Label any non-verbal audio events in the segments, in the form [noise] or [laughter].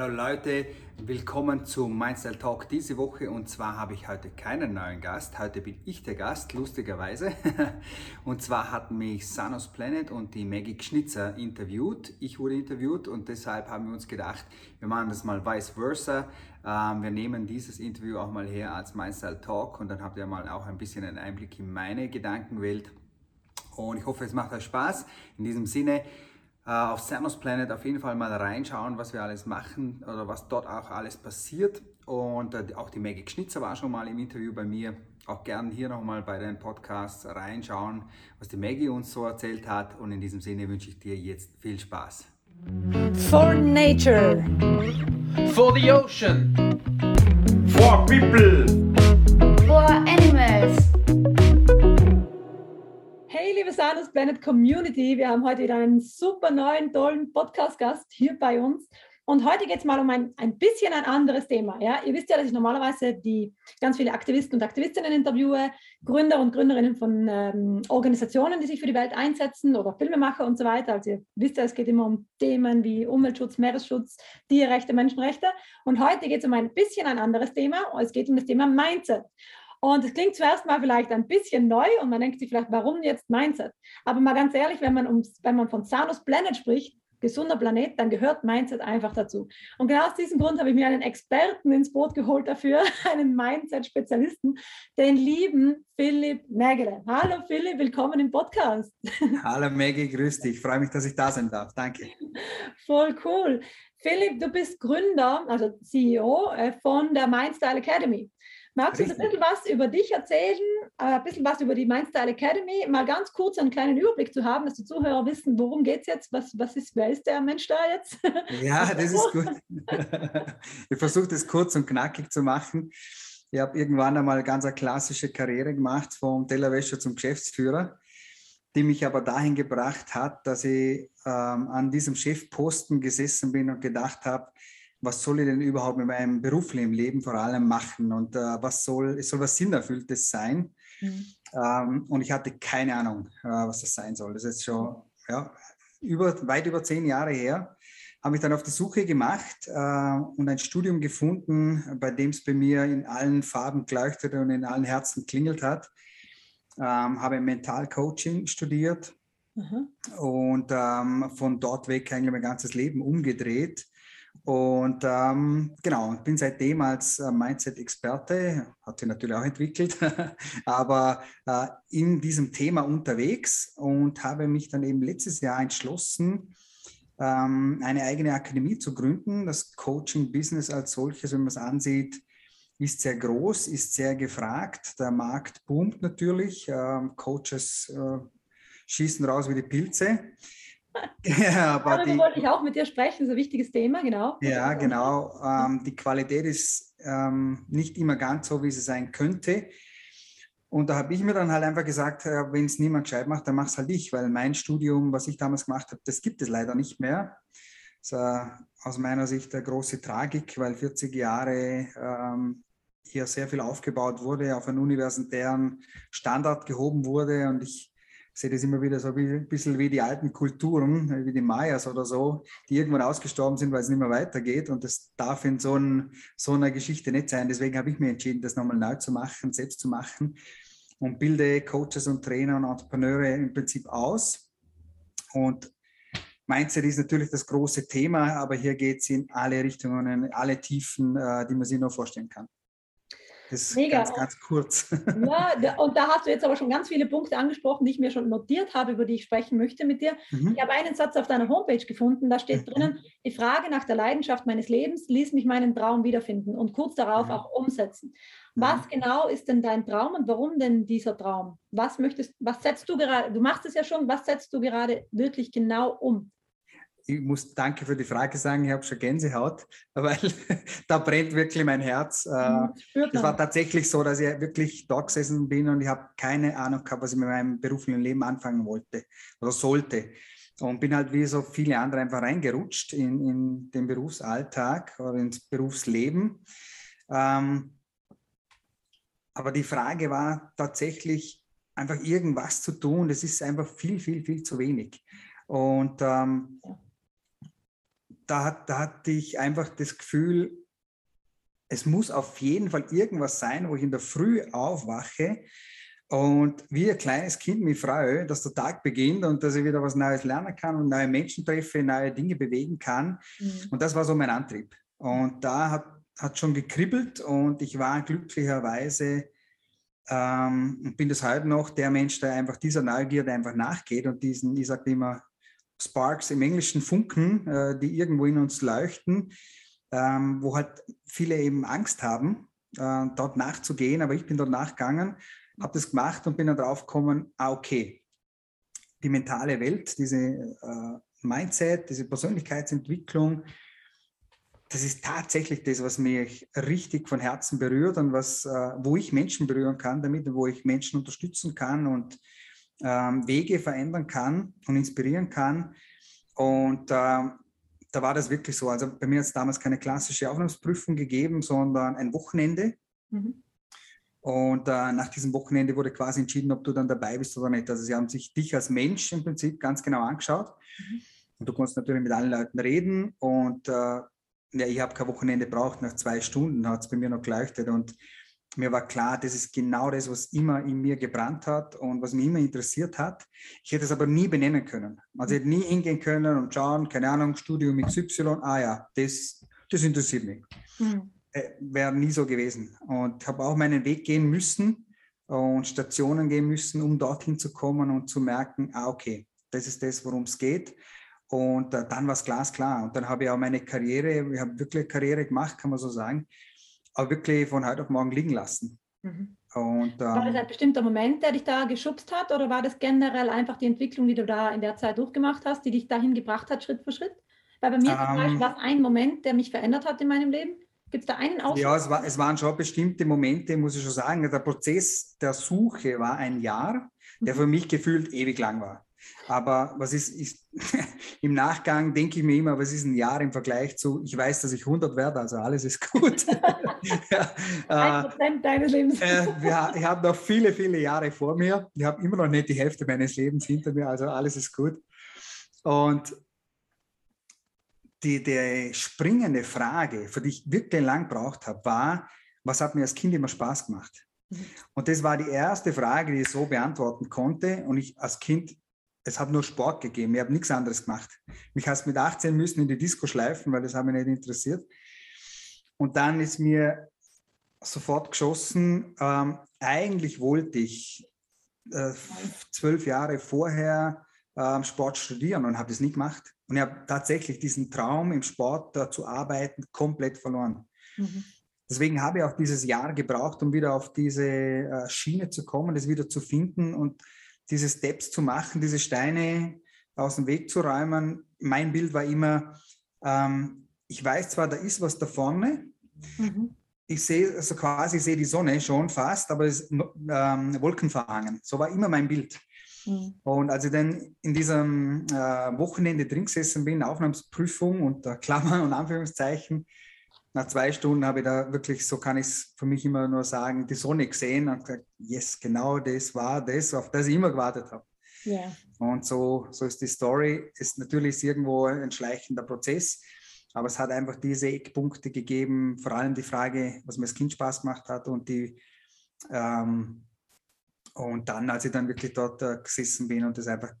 Hallo Leute, willkommen zu Mindstyle Talk diese Woche und zwar habe ich heute keinen neuen Gast, heute bin ich der Gast, lustigerweise. [laughs] Und zwar hatten mich Sanos Planet und die Maggie Schnitzer interviewt. Ich wurde interviewt und deshalb haben wir uns gedacht, wir machen das mal vice versa. Ähm, wir nehmen dieses Interview auch mal her als Mindstyle Talk und dann habt ihr mal auch ein bisschen einen Einblick in meine Gedankenwelt. Und ich hoffe, es macht euch Spaß. In diesem Sinne, auf Samus Planet auf jeden Fall mal reinschauen, was wir alles machen oder was dort auch alles passiert. Und äh, auch die Maggie Schnitzer war schon mal im Interview bei mir. Auch gern hier nochmal bei den Podcasts reinschauen, was die Maggie uns so erzählt hat. Und in diesem Sinne wünsche ich dir jetzt viel Spaß. For nature. For the ocean. For people. For animals. Hey, liebe Sanus Planet Community, wir haben heute wieder einen super neuen, tollen Podcast-Gast hier bei uns. Und heute geht es mal um ein, ein bisschen ein anderes Thema. Ja? Ihr wisst ja, dass ich normalerweise die ganz viele Aktivisten und Aktivistinnen interviewe, Gründer und Gründerinnen von ähm, Organisationen, die sich für die Welt einsetzen oder Filmemacher und so weiter. Also ihr wisst ja, es geht immer um Themen wie Umweltschutz, Meeresschutz, Tierrechte, Menschenrechte. Und heute geht es um ein bisschen ein anderes Thema. Es geht um das Thema Mindset. Und es klingt zuerst mal vielleicht ein bisschen neu und man denkt sich vielleicht, warum jetzt Mindset? Aber mal ganz ehrlich, wenn man, um, wenn man von Sanus Planet spricht, gesunder Planet, dann gehört Mindset einfach dazu. Und genau aus diesem Grund habe ich mir einen Experten ins Boot geholt dafür, [laughs] einen Mindset-Spezialisten, den lieben Philipp Mägele. Hallo Philipp, willkommen im Podcast. [laughs] Hallo Maggie, grüß dich. Ich freue mich, dass ich da sein darf. Danke. Voll cool. Philipp, du bist Gründer, also CEO äh, von der Mindstyle Academy. Magst du uns ein bisschen was über dich erzählen, äh, ein bisschen was über die Mindstyle Academy, mal ganz kurz einen kleinen Überblick zu haben, dass die Zuhörer wissen, worum geht es jetzt, was, was ist, wer ist der Mensch da jetzt? [laughs] Ja, das ist gut. [laughs] Ich versuche das kurz und knackig zu machen. Ich habe irgendwann einmal ganz eine klassische Karriere gemacht, vom Tellerwäscher zum Geschäftsführer, die mich aber dahin gebracht hat, dass ich ähm, an diesem Chefposten gesessen bin und gedacht habe, was soll ich denn überhaupt mit meinem beruflichen Leben vor allem machen und äh, was soll, es soll was Sinnerfülltes sein. Mhm. Ähm, und ich hatte keine Ahnung, äh, was das sein soll. Das ist schon ja, über, weit über zehn Jahre her. Habe ich dann auf die Suche gemacht äh, und ein Studium gefunden, bei dem es bei mir in allen Farben leuchtete und in allen Herzen klingelt hat. Ähm, habe Mentalcoaching studiert mhm. und ähm, von dort weg eigentlich mein ganzes Leben umgedreht und ähm, genau, bin seitdem als äh, Mindset-Experte, hat sich natürlich auch entwickelt, [laughs] aber äh, in diesem Thema unterwegs und habe mich dann eben letztes Jahr entschlossen, ähm, eine eigene Akademie zu gründen. Das Coaching-Business als solches, wenn man es ansieht, ist sehr groß, ist sehr gefragt. Der Markt boomt natürlich. Ähm, Coaches äh, schießen raus wie die Pilze. Ja, [laughs] aber Darüber die, wollte ich auch mit dir sprechen, so ein wichtiges Thema, genau. Ja, genau. Ähm, die Qualität ist ähm, nicht immer ganz so, wie sie sein könnte. Und da habe ich mir dann halt einfach gesagt, äh, wenn es niemand gescheit macht, dann mach es halt ich, weil mein Studium, was ich damals gemacht habe, das gibt es leider nicht mehr. Das ist aus meiner Sicht eine große Tragik, weil 40 Jahre ähm, hier sehr viel aufgebaut wurde, auf einen universitären Standard gehoben wurde und ich sehe das immer wieder so ein bisschen wie die alten Kulturen, wie die Mayas oder so, die irgendwann ausgestorben sind, weil es nicht mehr weitergeht. Und das darf in so, ein, so einer Geschichte nicht sein. Deswegen habe ich mir entschieden, das nochmal neu zu machen, selbst zu machen und bilde Coaches und Trainer und Entrepreneure im Prinzip aus. Und Mindset ist natürlich das große Thema, aber hier geht es in alle Richtungen, in alle Tiefen, äh, die man sich nur vorstellen kann. Ist Mega. ganz, ganz kurz. [laughs] Ja, und da hast du jetzt aber schon ganz viele Punkte angesprochen, die ich mir schon notiert habe, über die ich sprechen möchte mit dir. Mhm. Ich habe einen Satz auf deiner Homepage gefunden, da steht mhm. drinnen, die Frage nach der Leidenschaft meines Lebens ließ mich meinen Traum wiederfinden und kurz darauf mhm. auch umsetzen. Was mhm. genau ist denn dein Traum und warum denn dieser Traum? Was möchtest, was setzt du gerade, du machst es ja schon, was setzt du gerade wirklich genau um? Ich muss danke für die Frage sagen, ich habe schon Gänsehaut, [laughs] weil da brennt wirklich mein Herz. Äh, es war tatsächlich so, dass ich wirklich dort gesessen bin und ich habe keine Ahnung gehabt, was ich mit meinem beruflichen Leben anfangen wollte oder sollte. Und bin halt wie so viele andere einfach reingerutscht in, in den Berufsalltag oder ins Berufsleben. Ähm, aber die Frage war tatsächlich einfach irgendwas zu tun. Das ist einfach viel, viel, viel zu wenig. Und ähm, da, hat, da hatte ich einfach das Gefühl, es muss auf jeden Fall irgendwas sein, wo ich in der Früh aufwache und wie ein kleines Kind mich freue, dass der Tag beginnt und dass ich wieder was Neues lernen kann und neue Menschen treffe, neue Dinge bewegen kann. Mhm. Und das war so mein Antrieb. Und da hat, hat schon gekribbelt und ich war glücklicherweise ähm, und bin das heute noch der Mensch, der einfach dieser Neugierde einfach nachgeht und diesen, ich sage immer, Sparks im Englischen Funken, äh, die irgendwo in uns leuchten, ähm, wo halt viele eben Angst haben, äh, dort nachzugehen. Aber ich bin dort nachgegangen, habe das gemacht und bin dann drauf gekommen, ah, okay, die mentale Welt, diese äh, Mindset, diese Persönlichkeitsentwicklung, das ist tatsächlich das, was mich richtig von Herzen berührt und was, äh, wo ich Menschen berühren kann damit wo ich Menschen unterstützen kann und ähm, Wege verändern kann und inspirieren kann. Und äh, da war das wirklich so. Also bei mir hat es damals keine klassische Aufnahmsprüfung gegeben, sondern ein Wochenende. Mhm. Und äh, nach diesem Wochenende wurde quasi entschieden, ob du dann dabei bist oder nicht. Also sie haben sich dich als Mensch im Prinzip ganz genau angeschaut. Mhm. Und du konntest natürlich mit allen Leuten reden. Und äh, ja, ich habe kein Wochenende braucht. Nach zwei Stunden hat es bei mir noch geleuchtet. Und mir war klar, das ist genau das, was immer in mir gebrannt hat und was mich immer interessiert hat. Ich hätte es aber nie benennen können. Also ich hätte nie hingehen können und schauen, keine Ahnung, Studium XY, ah ja, das, das interessiert mich. Mhm. Äh, Wäre nie so gewesen. Und habe auch meinen Weg gehen müssen und Stationen gehen müssen, um dorthin zu kommen und zu merken, ah okay, das ist das, worum es geht. Und äh, dann war es glasklar. Und dann habe ich auch meine Karriere, ich habe wirklich Karriere gemacht, kann man so sagen, aber wirklich von heute auf morgen liegen lassen. Mhm. Und, ähm, war das ein bestimmter Moment, der dich da geschubst hat oder war das generell einfach die Entwicklung, die du da in der Zeit durchgemacht hast, die dich dahin gebracht hat, Schritt für Schritt? Weil bei mir ähm, zum Beispiel war es ein Moment, der mich verändert hat in meinem Leben. Gibt es da einen Ausdruck? Ja, es, war, es waren schon bestimmte Momente, muss ich schon sagen. Der Prozess der Suche war ein Jahr, der mhm. für mich gefühlt ewig lang war. Aber was ist, ist [laughs] im Nachgang denke ich mir immer, was ist ein Jahr im Vergleich zu, ich weiß, dass ich 100 werde, also alles ist gut. [laughs] ja, äh, deines Lebens. Äh, ja, ich habe noch viele, viele Jahre vor mir. Ich habe immer noch nicht die Hälfte meines Lebens hinter mir, also alles ist gut. Und die, die springende Frage, für die ich wirklich lang gebraucht habe, war, was hat mir als Kind immer Spaß gemacht? Mhm. Und das war die erste Frage, die ich so beantworten konnte. Und ich als Kind, es hat nur Sport gegeben, ich habe nichts anderes gemacht. Mich hast mit 18 müssen in die Disco schleifen, weil das hat mich nicht interessiert. Und dann ist mir sofort geschossen, ähm, eigentlich wollte ich äh, zwölf Jahre vorher ähm, Sport studieren und habe das nie gemacht. Und ich habe tatsächlich diesen Traum, im Sport da zu arbeiten, komplett verloren. Mhm. Deswegen habe ich auch dieses Jahr gebraucht, um wieder auf diese äh, Schiene zu kommen, das wieder zu finden und diese Steps zu machen, diese Steine aus dem Weg zu räumen. Mein Bild war immer, ähm, ich weiß zwar, da ist was da vorne, mhm. ich sehe also quasi, ich sehe die Sonne schon fast, aber es ist ähm, Wolkenverhangen. So war immer mein Bild. Mhm. Und als ich dann in diesem äh, Wochenende drin gesessen bin, Aufnahmsprüfung unter Klammern und Anführungszeichen, nach zwei Stunden habe ich da wirklich, so kann ich es für mich immer nur sagen, die Sonne gesehen und gesagt, yes, genau das war das, auf das ich immer gewartet habe. Yeah. Und so, so ist die Story. Ist natürlich irgendwo ein schleichender Prozess, aber es hat einfach diese Eckpunkte gegeben, vor allem die Frage, was mir als Kind Spaß gemacht hat und die ähm, und dann, als ich dann wirklich dort äh, gesessen bin und das einfach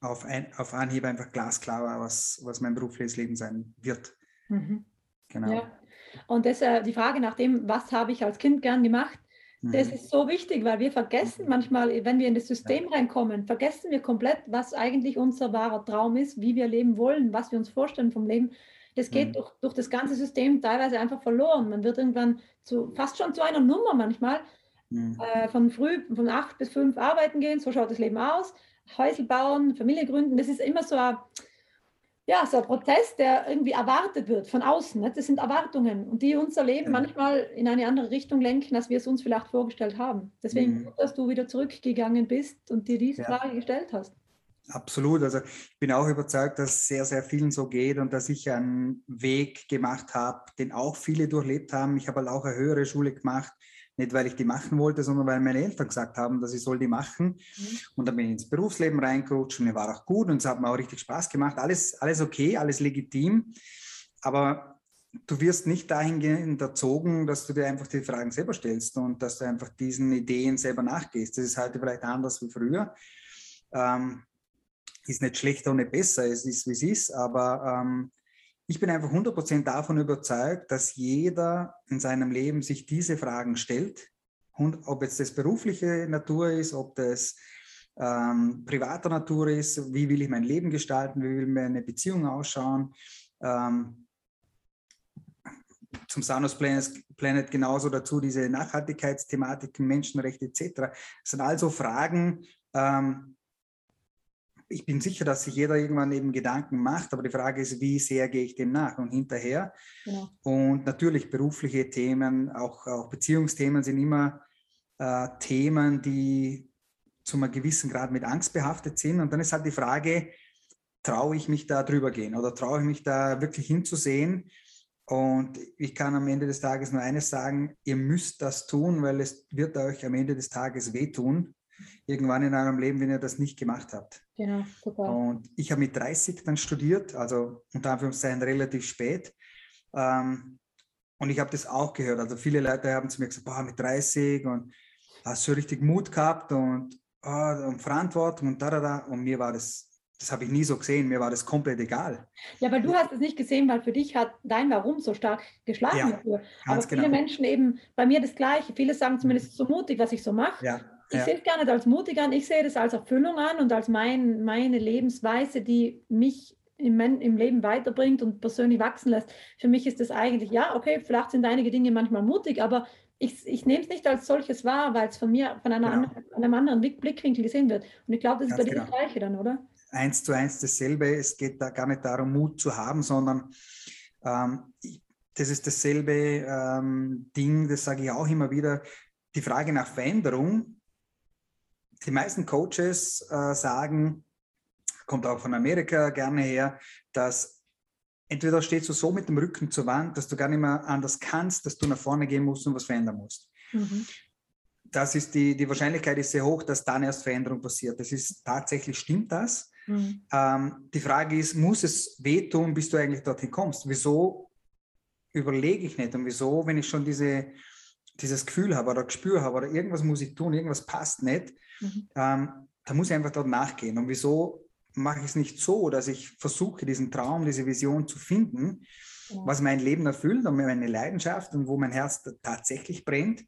auf, ein, auf Anhieb einfach glasklar war, was, was mein berufliches Leben sein wird. Mhm. Genau. Ja. Und das, äh, die Frage nach dem, was habe ich als Kind gern gemacht, mhm. das ist so wichtig, weil wir vergessen mhm. manchmal, wenn wir in das System reinkommen, vergessen wir komplett, was eigentlich unser wahrer Traum ist, wie wir leben wollen, was wir uns vorstellen vom Leben. Das geht mhm. durch, durch das ganze System teilweise einfach verloren. Man wird irgendwann zu, fast schon zu einer Nummer manchmal, Mhm. Äh, von früh, von acht bis fünf arbeiten gehen, so schaut das Leben aus. Häusel bauen, Familie gründen, das ist immer so ein, ja, so ein Prozess, der irgendwie erwartet wird von außen. Ne? Das sind Erwartungen und die unser Leben manchmal in eine andere Richtung lenken, als wir es uns vielleicht vorgestellt haben. Deswegen, mhm. dass du wieder zurückgegangen bist und dir diese ja. Frage gestellt hast. Absolut. Also ich bin auch überzeugt, dass es sehr, sehr vielen so geht und dass ich einen Weg gemacht habe, den auch viele durchlebt haben. Ich habe halt auch eine höhere Schule gemacht, Nicht, weil ich die machen wollte, sondern weil meine Eltern gesagt haben, dass ich soll die machen. Mhm. Und dann bin ich ins Berufsleben reingerutscht und mir war auch gut und es hat mir auch richtig Spaß gemacht. Alles, alles okay, alles legitim. Aber du wirst nicht dahingehend erzogen, dass du dir einfach die Fragen selber stellst und dass du einfach diesen Ideen selber nachgehst. Das ist heute vielleicht anders wie früher. Ähm, ist nicht schlechter und nicht besser, es ist, wie es ist, aber ähm, ich bin einfach 100% davon überzeugt, dass jeder in seinem Leben sich diese Fragen stellt. Und ob jetzt das berufliche Natur ist, ob das ähm, privater Natur ist, wie will ich mein Leben gestalten, wie will meine Beziehung ausschauen. Ähm, zum Sanus Planet, genauso dazu diese Nachhaltigkeitsthematiken, Menschenrechte etc. Das sind also Fragen, ähm, ich bin sicher, dass sich jeder irgendwann eben Gedanken macht, aber die Frage ist, wie sehr gehe ich dem nach und hinterher? Genau. Und natürlich berufliche Themen, auch, auch Beziehungsthemen sind immer äh, Themen, die zu einem gewissen Grad mit Angst behaftet sind. Und dann ist halt die Frage, traue ich mich da drüber gehen oder traue ich mich da wirklich hinzusehen? Und ich kann am Ende des Tages nur eines sagen, ihr müsst das tun, weil es wird euch am Ende des Tages wehtun irgendwann in eurem Leben, wenn ihr das nicht gemacht habt. Genau, super. Und ich habe mit 30 dann studiert, also unter Anführungszeichen relativ spät. Ähm, und ich habe das auch gehört. Also viele Leute haben zu mir gesagt, boah, mit 30 und hast du richtig Mut gehabt und, oh, und Verantwortung und da, da, da. Und mir war das, das habe ich nie so gesehen, mir war das komplett egal. Ja, weil du hast es nicht gesehen, weil für dich hat dein Warum so stark geschlagen Ja, dafür. Aber viele genau. Menschen eben, bei mir das Gleiche. Viele sagen zumindest, so mutig, was ich so mache. Ja, Ich ja. sehe es gar nicht als mutig an, ich sehe das als Erfüllung an und als mein, meine Lebensweise, die mich im, im Leben weiterbringt und persönlich wachsen lässt. Für mich ist das eigentlich, ja, okay, vielleicht sind einige Dinge manchmal mutig, aber ich, ich nehme es nicht als solches wahr, weil es von mir von Genau. anderen, einem anderen Blick- Blickwinkel gesehen wird. Und ich glaube, das ist Ganz bei dir das genau. Gleiche dann, oder? eins zu eins dasselbe. Es geht da gar nicht darum, Mut zu haben, sondern ähm, das ist dasselbe ähm, Ding, das sage ich auch immer wieder, die Frage nach Veränderung. Die meisten Coaches äh, sagen, kommt auch von Amerika gerne her, dass entweder stehst du so mit dem Rücken zur Wand, dass du gar nicht mehr anders kannst, dass du nach vorne gehen musst und was verändern musst Mhm. das ist die, die Wahrscheinlichkeit ist sehr hoch, dass dann erst Veränderung passiert. Das ist tatsächlich, stimmt das? Mhm. Ähm, die Frage ist, muss es wehtun, bis du eigentlich dorthin kommst? Wieso überlege ich nicht und wieso, wenn ich schon diese, dieses Gefühl habe oder Gespür habe oder irgendwas muss ich tun, irgendwas passt nicht, Mhm. ähm, da muss ich einfach dort nachgehen. Und wieso mache ich es nicht so, dass ich versuche, diesen Traum, diese Vision zu finden, Genau. was mein Leben erfüllt und meine Leidenschaft und wo mein Herz tatsächlich brennt?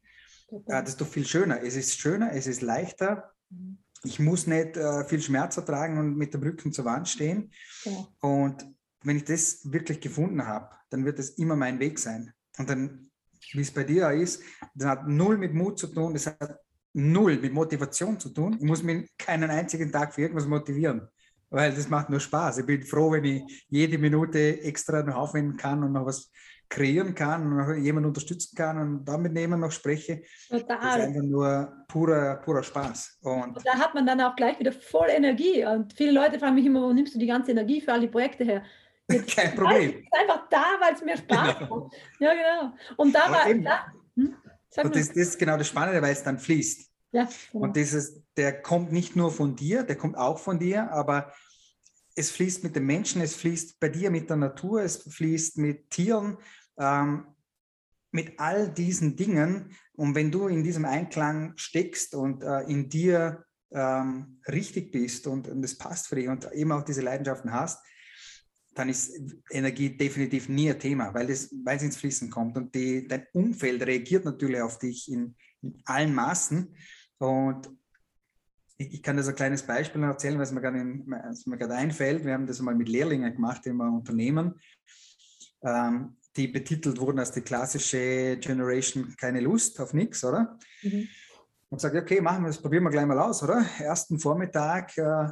Ja, das ist doch viel schöner. Es ist schöner, es ist leichter. Mhm. Ich muss nicht äh, viel Schmerz ertragen und mit dem Rücken zur Wand stehen. Genau. Und wenn ich das wirklich gefunden habe, dann wird es immer mein Weg sein. Und dann, wie es bei dir auch ist, das hat null mit Mut zu tun, das hat null mit Motivation zu tun. Ich muss mich keinen einzigen Tag für irgendwas motivieren, weil das macht nur Spaß. Ich bin froh, wenn ich jede Minute extra noch aufwenden kann und noch was kreieren kann und noch jemanden unterstützen kann und damit jemand noch spreche. Das ist Total. einfach nur purer, purer Spaß. Und Und da hat man dann auch gleich wieder voll Energie. Und viele Leute fragen mich immer, wo nimmst du die ganze Energie für all die Projekte her? Jetzt kein Problem. ich, ist einfach da, weil es mir Spaß macht. Ja, genau. Und da war, da, hm? Und das, das ist genau das Spannende, weil es dann fließt. ja, genau. Und dieses, der kommt nicht nur von dir, der kommt auch von dir, aber es fließt mit den Menschen, es fließt bei dir mit der Natur, es fließt mit Tieren, ähm, mit all diesen Dingen. Und wenn du in diesem Einklang steckst und äh, in dir ähm, richtig bist und, und es passt für dich und eben auch diese Leidenschaften hast, dann ist Energie definitiv nie ein Thema, weil es, weil es ins Fließen kommt. Und die, dein Umfeld reagiert natürlich auf dich in, in allen Maßen. Und ich, ich kann das ein kleines Beispiel erzählen, was mir gerade einfällt. Wir haben das mal mit Lehrlingen gemacht einem Unternehmen, ähm, die betitelt wurden als die klassische Generation keine Lust auf nichts, oder? Mhm. Und sage, okay, machen wir das, probieren wir gleich mal aus, oder? Ersten Vormittag, äh,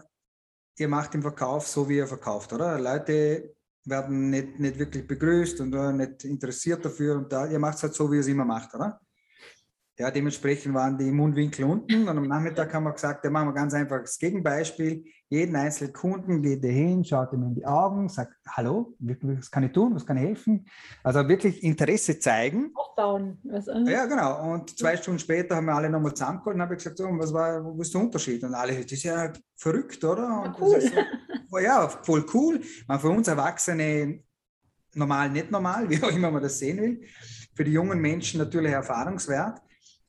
ihr macht den Verkauf so, wie ihr verkauft, oder? Leute werden nicht, nicht wirklich begrüßt und äh, nicht interessiert dafür und da, ihr macht es halt so, wie ihr es immer macht, oder? Ja, dementsprechend waren die Mundwinkel unten und am Nachmittag haben wir gesagt, da machen wir ganz einfach das Gegenbeispiel. Jeden einzelnen Kunden geht er hin, schaut ihm in die Augen, sagt, hallo, was kann ich tun, was kann ich helfen? Also wirklich Interesse zeigen. Aufbauen. Was, äh, Ja, genau. Und zwei Stunden später haben wir alle nochmal zusammengeholt und habe ich gesagt, so, was war, wo ist der Unterschied? Und alle, das ist ja verrückt, oder? Und cool. das ist so, ja, voll cool. Man, für uns Erwachsene normal, nicht normal, [laughs] wie auch immer man das sehen will. Für die jungen Menschen natürlich erfahrungswert.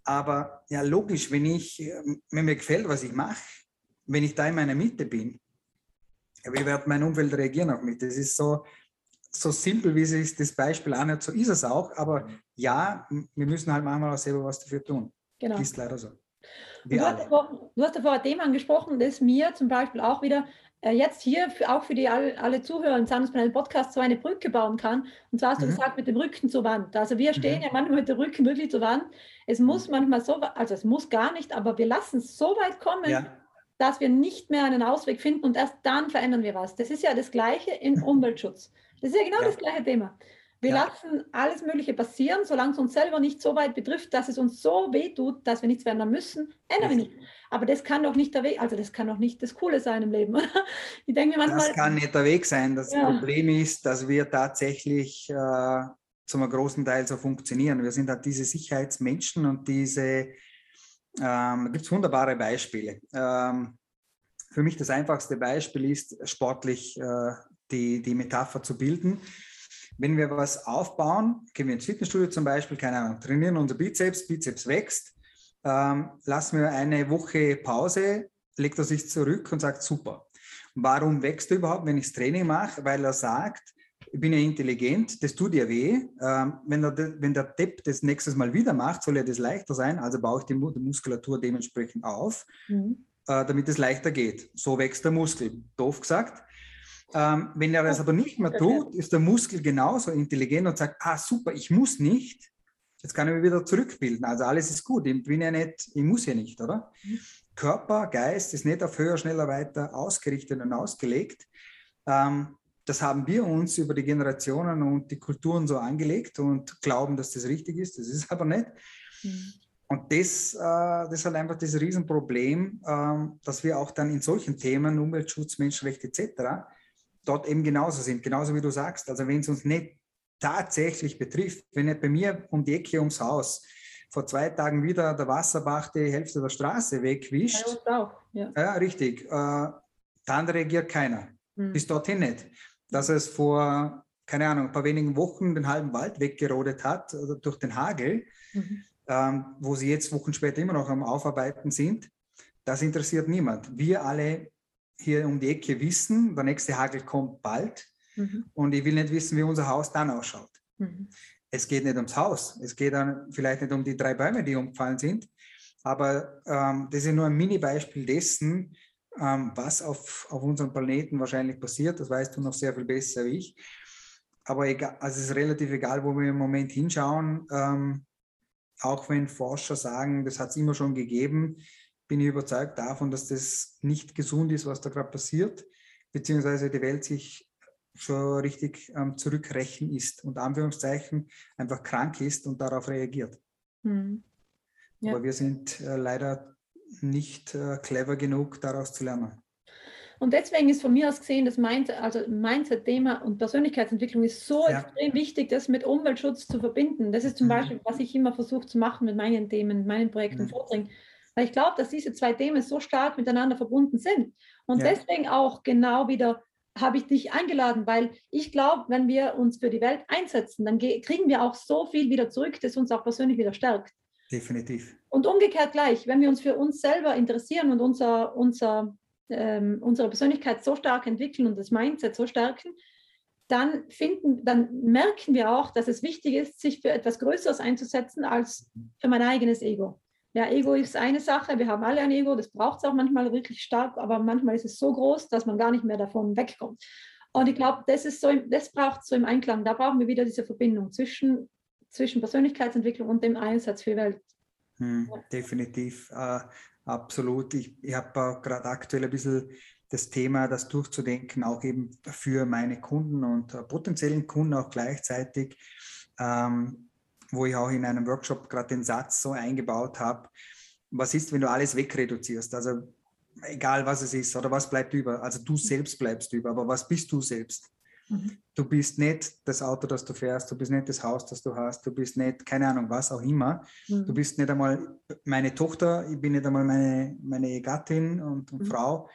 Aber ja, logisch, wenn ich, ähm, wenn mir gefällt, was ich mache, wenn ich da in meiner Mitte bin, ja, wie wird mein Umfeld reagieren auf mich? Das ist so, so simpel, wie es ist, das Beispiel nicht, so ist es auch. Aber ja, wir müssen halt manchmal auch selber was dafür tun. genau. Ist leider so. Du hast, davor, du hast davor ein Thema angesprochen, das mir zum Beispiel auch wieder jetzt hier, für, auch für die alle, alle Zuhörer im Sandspanel Podcast, so eine Brücke bauen kann. Und zwar hast du Mhm. gesagt, mit dem Rücken zur Wand. Also wir stehen Mhm. ja manchmal mit dem Rücken wirklich zur Wand. Es muss manchmal so, also es muss gar nicht, aber wir lassen es so weit kommen, Ja, dass wir nicht mehr einen Ausweg finden und erst dann verändern wir was. Das ist ja das Gleiche im [laughs] Umweltschutz. Das ist ja genau Ja. das gleiche Thema. Wir Ja. lassen alles Mögliche passieren, solange es uns selber nicht so weit betrifft, dass es uns so wehtut, dass wir nichts verändern müssen, ändern wir nicht. Aber das kann doch nicht der Weg, also das kann doch nicht das Coole sein im Leben. [laughs] Ich denke mir das manchmal, kann nicht der Weg sein. Das Ja. Problem ist, dass wir tatsächlich äh, zum großen Teil so funktionieren. Wir sind halt diese Sicherheitsmenschen und diese, ähm, gibt es wunderbare Beispiele. Ähm, für mich das einfachste Beispiel ist, sportlich äh, die, die Metapher zu bilden. Wenn wir was aufbauen, gehen wir ins Fitnessstudio zum Beispiel, keine Ahnung, trainieren unser Bizeps, Bizeps wächst, ähm, lassen wir eine Woche Pause, legt er sich zurück und sagt, super. Warum wächst er überhaupt, wenn ich das Training mache? Weil er sagt, ich bin ja intelligent, das tut ja weh. Ähm, wenn, der, wenn der Depp das nächstes Mal wieder macht, soll ja das leichter sein, also baue ich die, Mu- die Muskulatur dementsprechend auf Mhm. äh, damit es leichter geht. So wächst der Muskel, doof gesagt. Ähm, wenn er das aber nicht mehr tut, ist der Muskel genauso intelligent und sagt, ah super, ich muss nicht, jetzt kann ich mich wieder zurückbilden. Also alles ist gut, ich bin ja nicht, ich muss ja nicht, oder? Mhm. Körper, Geist ist nicht auf höher, schneller, weiter ausgerichtet und ausgelegt. Ähm, das haben wir uns über die Generationen und die Kulturen so angelegt und glauben, dass das richtig ist. Das ist [laughs] aber nicht. Mhm. Und das, äh, das ist halt einfach das Riesenproblem, ähm, dass wir auch dann in solchen Themen, Umweltschutz, Menschenrechte etc., dort eben genauso sind, genauso wie du sagst. Also wenn es uns nicht tatsächlich betrifft, wenn nicht bei mir um die Ecke ums Haus vor zwei Tagen wieder der Wasserbach die Hälfte der Straße wegwischt, uns auch. Ja. ja, richtig, äh, dann reagiert keiner Mhm. bis dorthin nicht. Dass es vor, keine Ahnung, ein paar wenigen Wochen den halben Wald weggerodet hat also durch den Hagel, Mhm. ähm, wo sie jetzt Wochen später immer noch am Aufarbeiten sind, das interessiert niemand. Wir alle hier um die Ecke wissen, der nächste Hagel kommt bald Mhm. und ich will nicht wissen, wie unser Haus dann ausschaut. Mhm. Es geht nicht ums Haus, es geht dann vielleicht nicht um die drei Bäume, die umgefallen sind, aber ähm, das ist nur ein Mini-Beispiel dessen, ähm, was auf, auf unserem Planeten wahrscheinlich passiert. Das weißt du noch sehr viel besser wie ich. Aber egal, also es ist relativ egal, wo wir im Moment hinschauen. Ähm, auch wenn Forscher sagen, das hat es immer schon gegeben, bin ich überzeugt davon, dass das nicht gesund ist, was da gerade passiert, beziehungsweise die Welt sich schon richtig ähm, zurückrechen ist und Anführungszeichen einfach krank ist und darauf reagiert. Mhm. Ja. Aber wir sind äh, leider nicht äh, clever genug, daraus zu lernen. Und deswegen ist von mir aus gesehen, das Mindset, also Mindset-Thema und Persönlichkeitsentwicklung ist so Ja. extrem wichtig, das mit Umweltschutz zu verbinden. Das ist zum Mhm. Beispiel, was ich immer versuche zu machen mit meinen Themen, mit meinen Projekten, Mhm. Vorträgen. Weil ich glaube, dass diese zwei Themen so stark miteinander verbunden sind. Und Ja. deswegen auch genau wieder habe ich dich eingeladen, weil ich glaube, wenn wir uns für die Welt einsetzen, dann ge- kriegen wir auch so viel wieder zurück, das uns auch persönlich wieder stärkt. Definitiv. Und umgekehrt gleich, wenn wir uns für uns selber interessieren und unser, unser, ähm, unsere Persönlichkeit so stark entwickeln und das Mindset so stärken, dann, finden, dann merken wir auch, dass es wichtig ist, sich für etwas Größeres einzusetzen als für mein eigenes Ego. Ja, Ego ist eine Sache, wir haben alle ein Ego, das braucht es auch manchmal wirklich stark, aber manchmal ist es so groß, dass man gar nicht mehr davon wegkommt. Und ich glaube, das, ist so, das braucht so im Einklang. Da brauchen wir wieder diese Verbindung zwischen, zwischen Persönlichkeitsentwicklung und dem Einsatz für die Welt. Hm, definitiv, äh, absolut. Ich, ich habe gerade aktuell ein bisschen das Thema, das durchzudenken, auch eben für meine Kunden und äh, potenziellen Kunden auch gleichzeitig. Ähm, wo ich auch in einem Workshop gerade den Satz so eingebaut habe, was ist, wenn du alles wegreduzierst? Also egal was es ist oder was bleibt über. Also du selbst bleibst über, aber was bist du selbst? Mhm. Du bist nicht das Auto, das du fährst, du bist nicht das Haus, das du hast, du bist nicht, keine Ahnung, was auch immer. Du Mhm. bist nicht einmal meine Tochter, ich bin nicht einmal meine, meine Gattin und, und Mhm. Frau.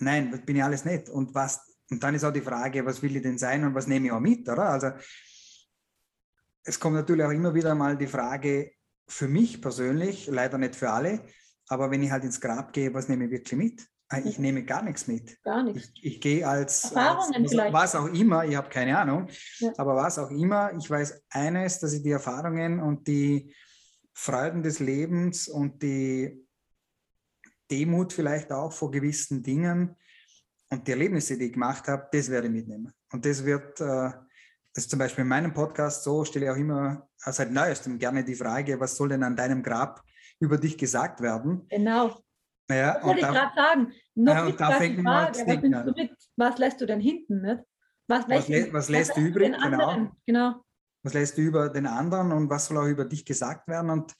Nein, das bin ich alles nicht. Und was, und dann ist auch die Frage, was will ich denn sein und was nehme ich auch mit, oder? Also es kommt natürlich auch immer wieder mal die Frage, für mich persönlich, leider nicht für alle, aber wenn ich halt ins Grab gehe, was nehme ich wirklich mit? Ah, Ich Mhm. nehme gar nichts mit. Gar nichts. Ich, ich gehe als, Erfahrungen als vielleicht. was auch immer, ich habe keine Ahnung, Ja. aber was auch immer, ich weiß eines, dass ich die Erfahrungen und die Freuden des Lebens und die Demut vielleicht auch vor gewissen Dingen und die Erlebnisse, die ich gemacht habe, das werde ich mitnehmen. Und das wird, äh, das ist zum Beispiel in meinem Podcast so, stelle ich auch immer seit neuestem gerne die Frage, was soll denn an deinem Grab über dich gesagt werden? Genau. Ja, Das wollte ich gerade sagen. Noch Ja, und da fängt die an Frage, was, nimmst du mit? was lässt du denn hinten? Nicht? Was, Was lä- was lässt du den übrig? Genau. Genau. was lässt du über den anderen und was soll auch über dich gesagt werden? Und.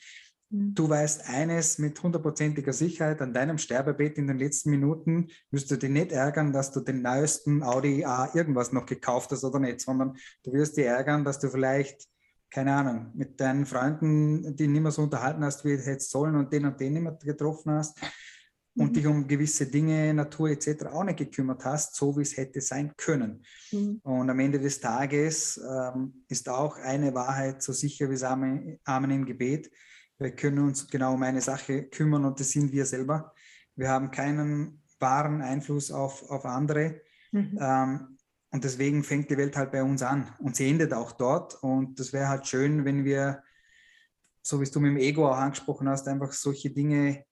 Du weißt eines mit hundertprozentiger Sicherheit, an deinem Sterbebett in den letzten Minuten wirst du dich nicht ärgern, dass du den neuesten Audi A irgendwas noch gekauft hast oder nicht, sondern du wirst dich ärgern, dass du vielleicht, keine Ahnung, mit deinen Freunden, die nicht mehr so unterhalten hast, wie du hättest sollen und den und den nicht mehr getroffen hast und Mhm. dich um gewisse Dinge, Natur etc. auch nicht gekümmert hast, so wie es hätte sein können. Mhm. Und am Ende des Tages ähm, ist auch eine Wahrheit so sicher wie Amen, Amen im Gebet. Wir können uns genau um eine Sache kümmern und das sind wir selber. Wir haben keinen wahren Einfluss auf, auf andere. Mhm. Ähm, und deswegen fängt die Welt halt bei uns an und sie endet auch dort. Und das wäre halt schön, wenn wir, so wie es du mit dem Ego auch angesprochen hast, einfach solche Dinge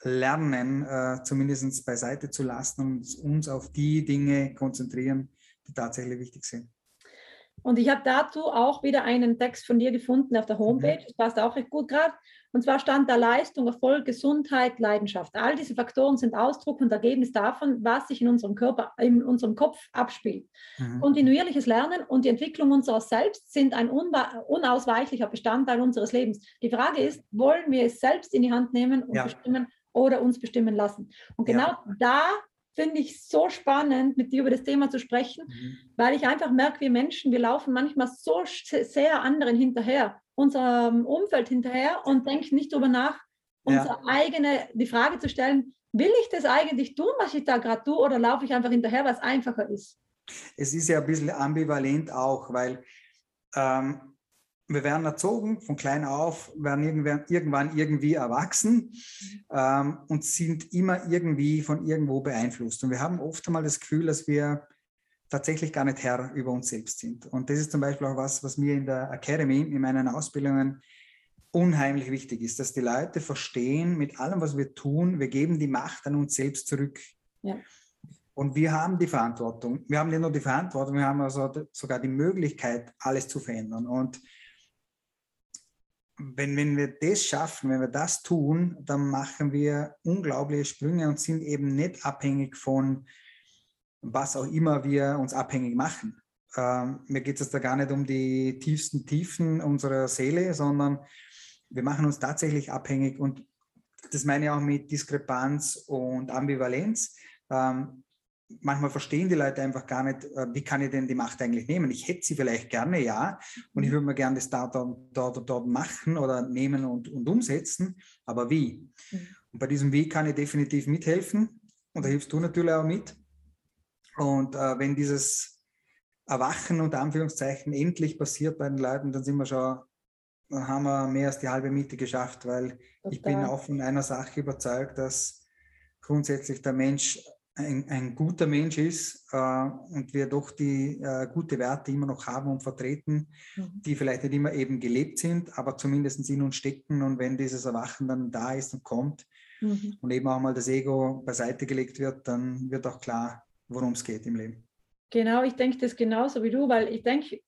lernen, äh, zumindest beiseite zu lassen und uns auf die Dinge konzentrieren, die tatsächlich wichtig sind. Und ich habe dazu auch wieder einen Text von dir gefunden auf der Homepage. Das passt auch recht gut gerade. Und zwar stand da Leistung, Erfolg, Gesundheit, Leidenschaft. All diese Faktoren sind Ausdruck und Ergebnis davon, was sich in unserem Körper, in unserem Kopf abspielt. Mhm. Kontinuierliches Lernen und die Entwicklung unseres Selbst sind ein unausweichlicher Bestandteil unseres Lebens. Die Frage ist, wollen wir es selbst in die Hand nehmen und Ja. bestimmen oder uns bestimmen lassen? Und genau Ja. da finde ich so spannend, mit dir über das Thema zu sprechen, Mhm. weil ich einfach merke, wir Menschen, wir laufen manchmal so sehr anderen hinterher, unserem Umfeld hinterher und denken nicht darüber nach, Ja. unsere eigene, die Frage zu stellen, will ich das eigentlich tun, was ich da gerade tue, oder laufe ich einfach hinterher, was einfacher ist? Es ist ja ein bisschen ambivalent auch, weil ähm, wir werden erzogen von klein auf, werden irgendwann, irgendwie erwachsen ähm, und sind immer irgendwie von irgendwo beeinflusst. Und wir haben oft einmal das Gefühl, dass wir tatsächlich gar nicht Herr über uns selbst sind. Und das ist zum Beispiel auch was, was mir in der Academy, in meinen Ausbildungen unheimlich wichtig ist, dass die Leute verstehen, mit allem, was wir tun, wir geben die Macht an uns selbst zurück. Ja. Und wir haben die Verantwortung. Wir haben nicht nur die Verantwortung, wir haben also sogar die Möglichkeit, alles zu verändern. Und wenn, wenn wir das schaffen, wenn wir das tun, dann machen wir unglaubliche Sprünge und sind eben nicht abhängig von was auch immer wir uns abhängig machen. Ähm, mir geht es da gar nicht um die tiefsten Tiefen unserer Seele, sondern wir machen uns tatsächlich abhängig und das meine ich auch mit Diskrepanz und Ambivalenz. Ähm, manchmal verstehen die Leute einfach gar nicht, äh, wie kann ich denn die Macht eigentlich nehmen? Ich hätte sie vielleicht gerne, ja, und ich würde mir gerne das da, da, da, da, dort machen oder nehmen und, und umsetzen, aber wie? Mhm. Und bei diesem Wie kann ich definitiv mithelfen und da hilfst du natürlich auch mit. Und äh, wenn dieses Erwachen unter Anführungszeichen endlich passiert bei den Leuten, dann sind wir schon, dann haben wir mehr als die halbe Miete geschafft, weil ich bin Total. auch von einer Sache überzeugt, dass grundsätzlich der Mensch ein, ein guter Mensch ist äh, und wir doch die äh, gute Werte immer noch haben und vertreten, Mhm. die vielleicht nicht immer eben gelebt sind, aber zumindest in uns stecken. Und wenn dieses Erwachen dann da ist und kommt Mhm. und eben auch mal das Ego beiseite gelegt wird, dann wird auch klar, worum es geht im Leben. Genau, ich denke das genauso wie du, weil ich denke,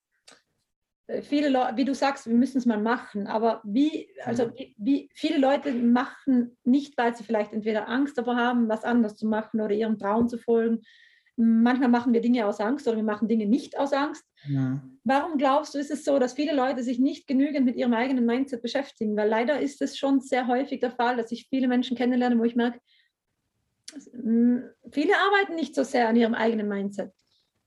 viele Leute, wie du sagst, wir müssen es mal machen, aber wie, also Mhm. wie, wie viele Leute machen nicht, weil sie vielleicht entweder Angst davor haben, was anders zu machen oder ihrem Traum zu folgen. Manchmal machen wir Dinge aus Angst oder wir machen Dinge nicht aus Angst. Ja. Warum glaubst du, ist es so, dass viele Leute sich nicht genügend mit ihrem eigenen Mindset beschäftigen? Weil leider ist es schon sehr häufig der Fall, dass ich viele Menschen kennenlerne, wo ich merke, viele arbeiten nicht so sehr an ihrem eigenen Mindset.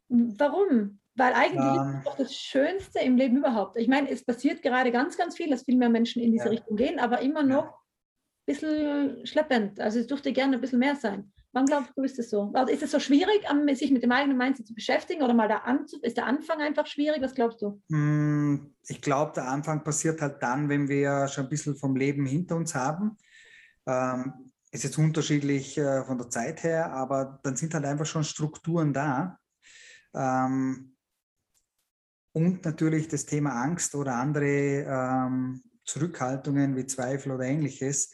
Warum? Weil eigentlich Ähm. ist es doch das Schönste im Leben überhaupt. Ich meine, es passiert gerade ganz, ganz viel, dass viel mehr Menschen in diese Ja. Richtung gehen, aber immer noch ein bisschen schleppend. Also es dürfte gerne ein bisschen mehr sein. Wann glaubst du, ist es so? Also ist es so schwierig, sich mit dem eigenen Mindset zu beschäftigen oder mal da anzu ist der Anfang einfach schwierig? Was glaubst du? Mm, Ich glaube, der Anfang passiert halt dann, wenn wir schon ein bisschen vom Leben hinter uns haben. Ähm, ist jetzt unterschiedlich äh, von der Zeit her, aber dann sind halt einfach schon Strukturen da. Ähm, und natürlich das Thema Angst oder andere ähm, Zurückhaltungen wie Zweifel oder ähnliches,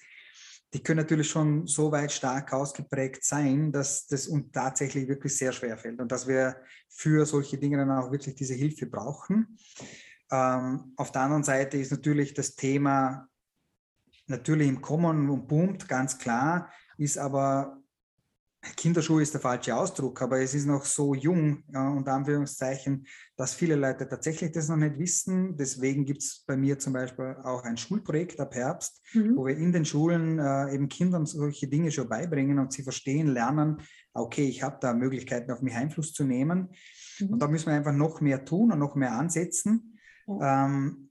die können natürlich schon so weit stark ausgeprägt sein, dass das uns tatsächlich wirklich sehr schwer fällt und dass wir für solche Dinge dann auch wirklich diese Hilfe brauchen. Ähm, auf der anderen Seite ist natürlich das Thema natürlich im Kommen und boomt, ganz klar, ist aber Kinderschuhe ist der falsche Ausdruck, aber es ist noch so jung, ja, unter Anführungszeichen, dass viele Leute tatsächlich das noch nicht wissen. Deswegen gibt es bei mir zum Beispiel auch ein Schulprojekt ab Herbst, Mhm. wo wir in den Schulen äh, eben Kindern solche Dinge schon beibringen und sie verstehen, lernen, okay, ich habe da Möglichkeiten, auf mich Einfluss zu nehmen. Mhm. Und da müssen wir einfach noch mehr tun und noch mehr ansetzen. Ähm,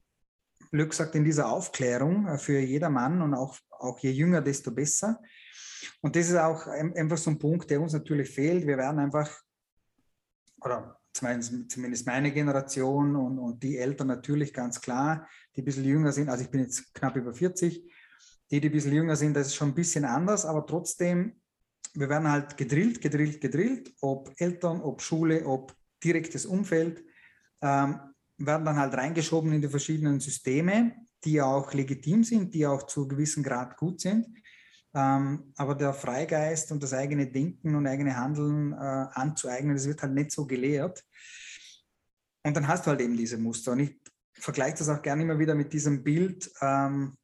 Glück sagt in dieser Aufklärung äh, für jedermann und auch, auch je jünger, desto besser. Und das ist auch ein- einfach so ein Punkt, der uns natürlich fehlt. Wir werden einfach, oder zumindest, meine Generation und, und die Eltern natürlich ganz klar, die ein bisschen jünger sind, also ich bin jetzt knapp über 40, die, die ein bisschen jünger sind, das ist schon ein bisschen anders, aber trotzdem, wir werden halt gedrillt, gedrillt, gedrillt, ob Eltern, ob Schule, ob direktes Umfeld, ähm, werden dann halt reingeschoben in die verschiedenen Systeme, die auch legitim sind, die auch zu gewissem Grad gut sind. Ähm, aber der Freigeist und das eigene Denken und eigene Handeln äh, anzueignen, das wird halt nicht so gelehrt. Und dann hast du halt eben diese Muster. Und ich vergleiche das auch gerne immer wieder mit diesem Bild, ähm,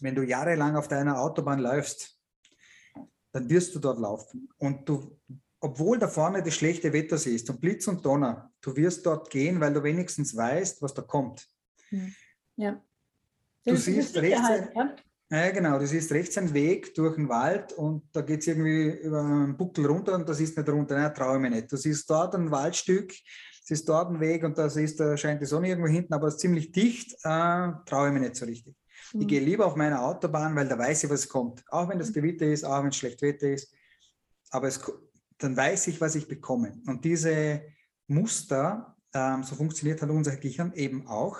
wenn du jahrelang auf deiner Autobahn läufst, dann wirst du dort laufen. Und du, obwohl da vorne das schlechte Wetter siehst und Blitz und Donner, du wirst dort gehen, weil du wenigstens weißt, was da kommt. Ja. Du Das siehst Sicherheit, ja? Ja, genau. Du siehst rechts einen Weg durch den Wald und da geht es irgendwie über einen Buckel runter und da siehst du nicht runter. Nein, traue ich mir nicht. Du siehst dort ein Waldstück, siehst dort einen Weg und da siehst du, scheint die Sonne irgendwo hinten, aber es ist ziemlich dicht. Äh, traue ich mir nicht so richtig. Ich Mhm. gehe lieber auf meiner Autobahn, weil da weiß ich, was kommt. Auch wenn das Gewitter ist, auch wenn es schlecht Wetter ist. Aber es, dann weiß ich, was ich bekomme. Und diese Muster, ähm, so funktioniert halt unser Gehirn eben auch,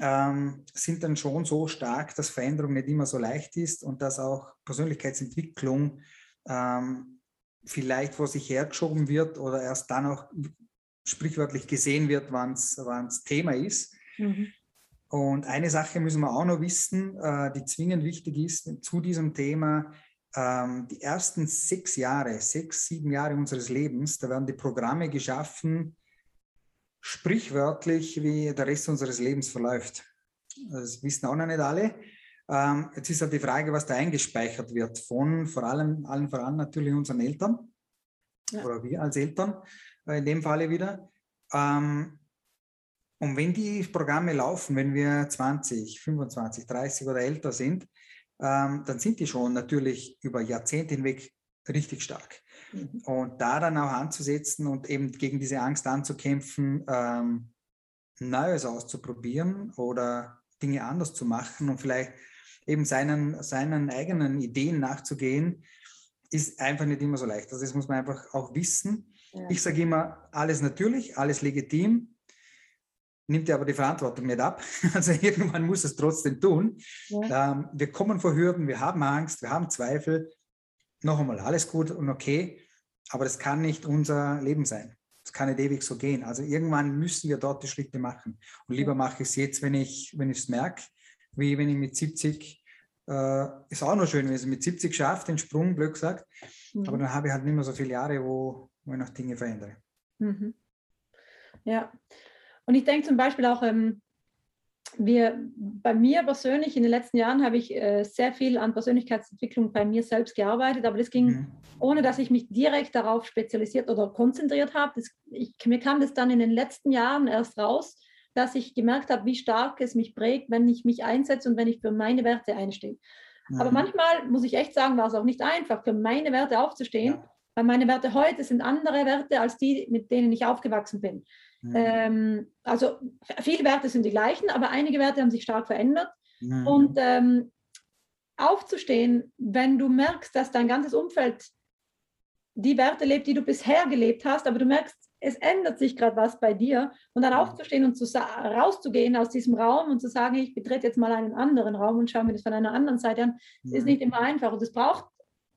ähm, sind dann schon so stark, dass Veränderung nicht immer so leicht ist und dass auch Persönlichkeitsentwicklung ähm, vielleicht vor sich hergeschoben wird oder erst dann auch sprichwörtlich gesehen wird, wann es Thema ist. Mhm. Und eine Sache müssen wir auch noch wissen, äh, die zwingend wichtig ist zu diesem Thema. Ähm, die ersten sechs Jahre, sechs, sieben Jahre unseres Lebens, da werden die Programme geschaffen, sprichwörtlich, wie der Rest unseres Lebens verläuft. Das wissen auch noch nicht alle. Ähm, jetzt ist halt die Frage, was da eingespeichert wird von vor allem, allen voran natürlich unseren Eltern Ja. oder wir als Eltern äh, in dem Falle wieder. Ähm, und wenn die Programme laufen, wenn wir 20, 25, 30 oder älter sind, ähm, dann sind die schon natürlich über Jahrzehnte hinweg richtig stark. Und da dann auch anzusetzen und eben gegen diese Angst anzukämpfen, ähm, Neues auszuprobieren oder Dinge anders zu machen und vielleicht eben seinen, seinen eigenen Ideen nachzugehen, ist einfach nicht immer so leicht. Also das muss man einfach auch wissen. Ja. Ich sage immer, alles natürlich, alles legitim, nimmt dir aber die Verantwortung nicht ab. [laughs] Also irgendwann muss es trotzdem tun. Ja. Ähm, wir kommen vor Hürden, wir haben Angst, wir haben Zweifel. Noch einmal, alles gut und okay, aber das kann nicht unser Leben sein. Das kann nicht ewig so gehen. Also irgendwann müssen wir dort die Schritte machen. Und lieber mache ich es jetzt, wenn ich wenn es merke, wie wenn ich mit 70, äh, ist auch noch schön, wenn ich es mit 70 schaffe, den Sprung, blöd gesagt, Mhm. aber dann habe ich halt nicht mehr so viele Jahre, wo, wo ich noch Dinge verändere. Mhm. Ja. Und ich denke zum Beispiel auch, ähm, wir, bei mir persönlich in den letzten Jahren habe ich äh, sehr viel an Persönlichkeitsentwicklung bei mir selbst gearbeitet, aber das ging, Mhm. ohne dass ich mich direkt darauf spezialisiert oder konzentriert habe. Das, ich, mir kam das dann in den letzten Jahren erst raus, dass ich gemerkt habe, wie stark es mich prägt, wenn ich mich einsetze und wenn ich für meine Werte einstehe. Aber Mhm. manchmal, muss ich echt sagen, war es auch nicht einfach, für meine Werte aufzustehen, Ja. Weil meine Werte heute sind andere Werte als die, mit denen ich aufgewachsen bin. Mhm. Ähm, also viele Werte sind die gleichen, aber einige Werte haben sich stark verändert. Mhm. Und ähm, aufzustehen, wenn du merkst, dass dein ganzes Umfeld die Werte lebt, die du bisher gelebt hast, aber du merkst, es ändert sich gerade was bei dir und dann Mhm. aufzustehen und zu rauszugehen aus diesem Raum und zu sagen, ich betrete jetzt mal einen anderen Raum und schaue mir das von einer anderen Seite an, ist Mhm. nicht immer einfach. Und das braucht,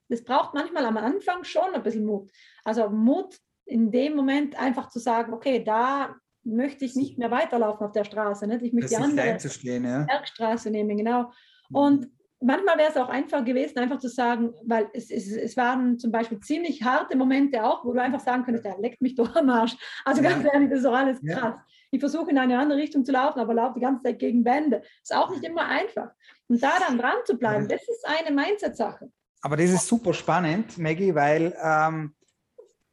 das braucht manchmal am Anfang schon ein bisschen Mut. Also Mut in dem Moment einfach zu sagen, okay, da möchte ich nicht mehr weiterlaufen auf der Straße. Nicht? Ich möchte die sich andere ja. Bergstraße nehmen, genau. Mhm. Und manchmal wäre es auch einfach gewesen, einfach zu sagen, weil es, es, es waren zum Beispiel ziemlich harte Momente auch, wo du einfach sagen könntest, der leckt mich doch am Arsch. Also Ja. ganz ehrlich, das ist doch alles Ja. krass. Ich versuche in eine andere Richtung zu laufen, aber laufe die ganze Zeit gegen Wände. Ist auch nicht immer einfach. Und da dann dran zu bleiben, Ja. das ist eine Mindset-Sache. Aber das ist super spannend, Maggie, weil ähm,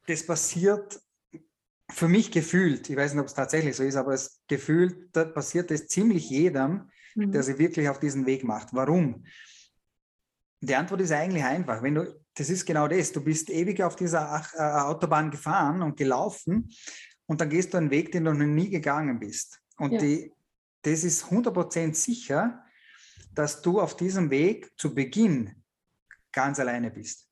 das passiert für mich gefühlt, ich weiß nicht, ob es tatsächlich so ist, aber es gefühlt da passiert es ziemlich jedem, Mhm. der sich wirklich auf diesen Weg macht. Warum? Die Antwort ist eigentlich einfach. Wenn du, das ist genau das. Du bist ewig auf dieser äh, Autobahn gefahren und gelaufen und dann gehst du einen Weg, den du noch nie gegangen bist. Und Ja. die, das ist 100% sicher, dass du auf diesem Weg zu Beginn ganz alleine bist.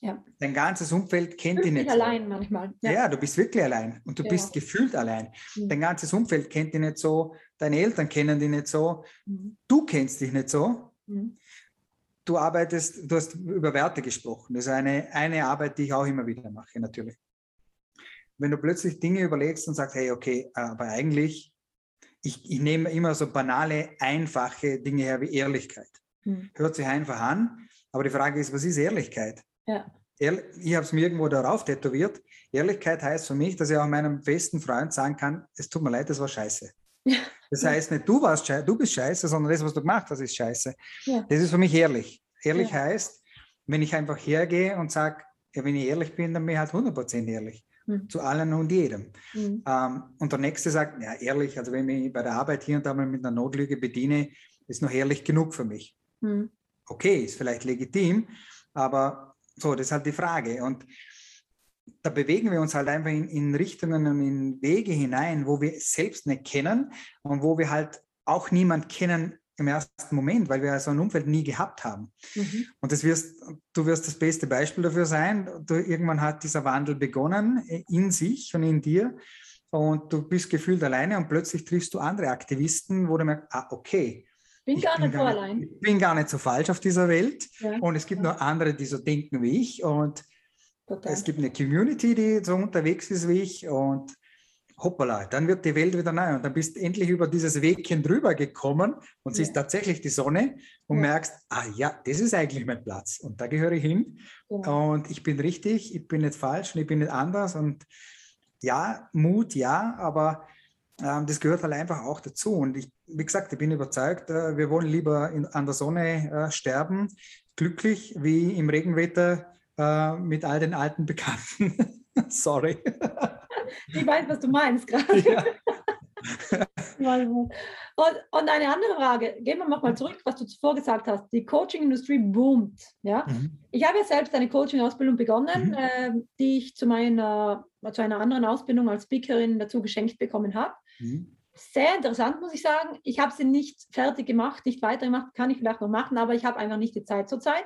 Ja. Dein ganzes Umfeld kennt dich Fühlt nicht mich so. allein manchmal. Ja. du bist wirklich allein und du Ja. bist gefühlt allein. Mhm. Dein ganzes Umfeld kennt dich nicht so, deine Eltern kennen dich nicht so, Mhm. du kennst dich nicht so. Mhm. Du arbeitest, du hast über Werte gesprochen. Das ist eine, eine Arbeit, die ich auch immer wieder mache, natürlich. Wenn du plötzlich Dinge überlegst und sagst, hey, okay, aber eigentlich, ich, ich nehme immer so banale, einfache Dinge her wie Ehrlichkeit. Mhm. Hört sich einfach an, aber die Frage ist, was ist Ehrlichkeit? Ja. Ehrlich, ich habe es mir irgendwo darauf tätowiert. Ehrlichkeit heißt für mich, dass ich auch meinem besten Freund sagen kann, es tut mir leid, das war scheiße. Ja. Das heißt nicht, du warst scheiße, du bist scheiße, sondern das, was du gemacht hast, ist scheiße. Ja. Das ist für mich ehrlich. Ehrlich Ja. heißt, wenn ich einfach hergehe und sage, wenn ich ehrlich bin, dann bin ich halt 100% ehrlich. Mhm. Zu allen und jedem. Mhm. Ähm, und der Nächste sagt, ja, ehrlich, also wenn ich bei der Arbeit hier und da mal mit einer Notlüge bediene, ist noch ehrlich genug für mich Mhm. Okay, ist vielleicht legitim, aber so, das ist halt die Frage. Und da bewegen wir uns halt einfach in, in Richtungen und in Wege hinein, wo wir selbst nicht kennen und wo wir halt auch niemand kennen im ersten Moment, weil wir so ein Umfeld nie gehabt haben. Mhm. Und das wirst, du wirst das beste Beispiel dafür sein. Du, irgendwann hat dieser Wandel begonnen äh, in sich und in dir. Und du bist gefühlt alleine und plötzlich triffst du andere Aktivisten, wo du merkst, ah, okay, Bin ich gar nicht so gar allein. Ich bin gar nicht so falsch auf dieser Welt. Ja. Und es gibt noch andere, die so denken wie ich. Und Total. es gibt eine Community, die so unterwegs ist wie ich. Und hoppala, dann wird die Welt wieder neu. Und dann bist du endlich über dieses Wegchen drüber gekommen und siehst Ja. tatsächlich die Sonne und Ja. merkst, ah ja, das ist eigentlich mein Platz. Und da gehöre ich hin. Und ich bin richtig, ich bin nicht falsch und ich bin nicht anders. Und ja, Mut, ja, aber das gehört halt einfach auch dazu. Und ich, wie gesagt, ich bin überzeugt, äh, wir wollen lieber in, an der Sonne äh, sterben, glücklich, wie im Regenwetter äh, mit all den alten Bekannten. [laughs] Sorry. Ich weiß, was du meinst gerade. ja. [laughs] Und, und eine andere Frage, gehen wir nochmal zurück, was du zuvor gesagt hast. Die Coaching-Industrie boomt. Ja? Mhm. Ich habe ja selbst eine Coaching-Ausbildung begonnen, Mhm. ähm, die ich zu, meiner, zu einer anderen Ausbildung als Speakerin dazu geschenkt bekommen habe. Mhm. Sehr interessant, muss ich sagen. Ich habe sie nicht fertig gemacht, nicht weitergemacht, kann ich vielleicht noch machen, aber ich habe einfach nicht die Zeit zurzeit.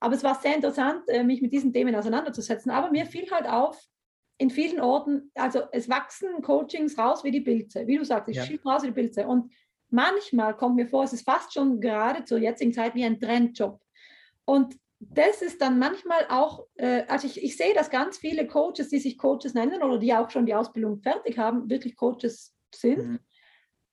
Aber es war sehr interessant, äh, mich mit diesen Themen auseinanderzusetzen. Aber mir fiel halt auf, in vielen Orten, also es wachsen Coachings raus wie die Pilze. Wie du sagst, ich Ja. schieße raus wie die Pilze. Und manchmal kommt mir vor, es ist fast schon gerade zur jetzigen Zeit wie ein Trendjob. Und das ist dann manchmal auch, äh, also ich, ich sehe, dass ganz viele Coaches, die sich Coaches nennen oder die auch schon die Ausbildung fertig haben, wirklich Coaches sind, Mhm.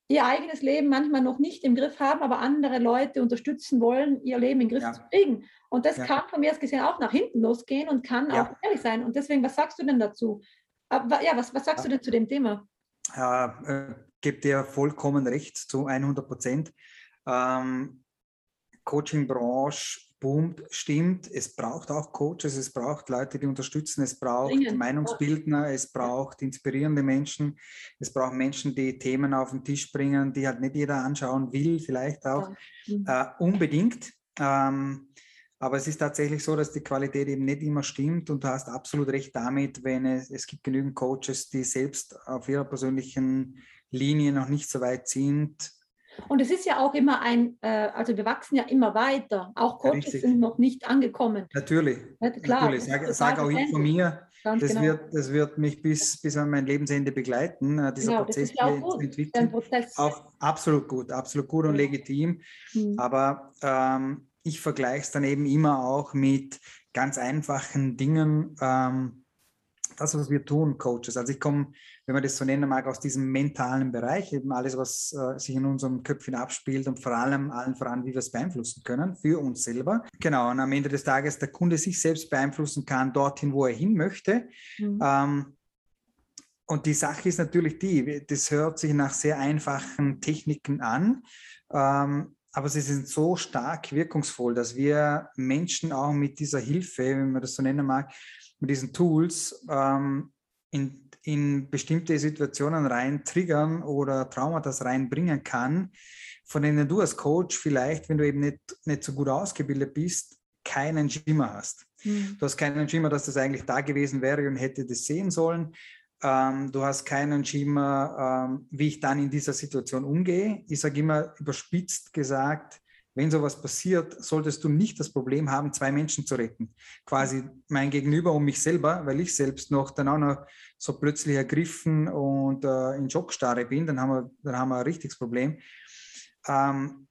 Ihr eigenes Leben manchmal noch nicht im Griff haben, aber andere Leute unterstützen wollen, ihr Leben in den Griff Ja. zu kriegen. Und das Ja. kann von mir aus gesehen auch nach hinten losgehen und kann Ja. auch gefährlich sein. Und deswegen, was sagst du denn dazu? Aber, ja, was, was sagst du denn zu dem Thema? Äh, äh, gebe dir vollkommen recht zu 100 Prozent. Ähm, Coaching-Branche boomt, stimmt. Es braucht auch Coaches, es braucht Leute, die unterstützen, es braucht Dringend. Meinungsbildner, es braucht inspirierende Menschen, es braucht Menschen, die Themen auf den Tisch bringen, die halt nicht jeder anschauen will, vielleicht auch. Mhm. Äh, unbedingt. Ähm, aber es ist tatsächlich so, dass die Qualität eben nicht immer stimmt und du hast absolut recht damit, wenn es, es gibt genügend Coaches, die selbst auf ihrer persönlichen Linie noch nicht so weit sind. Und es ist ja auch immer ein, äh, also wir wachsen ja immer weiter. Auch Coaches richtig. sind noch nicht angekommen. Natürlich, Ja, klar, natürlich. Sag, sag auch ich von mir, Ganz das, genau. wird, das wird mich bis, bis an mein Lebensende begleiten, äh, dieser genau, Prozess ja auch entwickeln. Prozess. Auch absolut gut, absolut gut und Ja. legitim. Mhm. Aber ähm, ich vergleiche es dann eben immer auch mit ganz einfachen Dingen. Ähm, das, was wir tun, Coaches. Also ich komme, wenn man das so nennen mag, aus diesem mentalen Bereich, eben alles, was äh, sich in unserem Köpfchen abspielt und vor allem allen voran, wie wir es beeinflussen können, für uns selber. Genau, und am Ende des Tages der Kunde sich selbst beeinflussen kann, dorthin, wo er hin möchte. Mhm. Ähm, und die Sache ist natürlich die, das hört sich nach sehr einfachen Techniken an, ähm, aber sie sind so stark wirkungsvoll, dass wir Menschen auch mit dieser Hilfe, wenn man das so nennen mag, mit diesen Tools ähm, in, in bestimmte Situationen rein triggern oder Traumata reinbringen kann, von denen du als Coach vielleicht, wenn du eben nicht, nicht so gut ausgebildet bist, keinen Schimmer hast. Mhm. Du hast keinen Schimmer, dass das eigentlich da gewesen wäre und hätte das sehen sollen. Ähm, du hast keinen Schimmer, ähm, wie ich dann in dieser Situation umgehe. Ich sage immer überspitzt gesagt, wenn sowas passiert, solltest du nicht das Problem haben, zwei Menschen zu retten. Quasi mein Gegenüber und mich selber, weil ich selbst noch dann auch noch so plötzlich ergriffen und äh, in Schockstarre bin, dann haben wir, dann haben wir ein richtiges Problem. Ähm,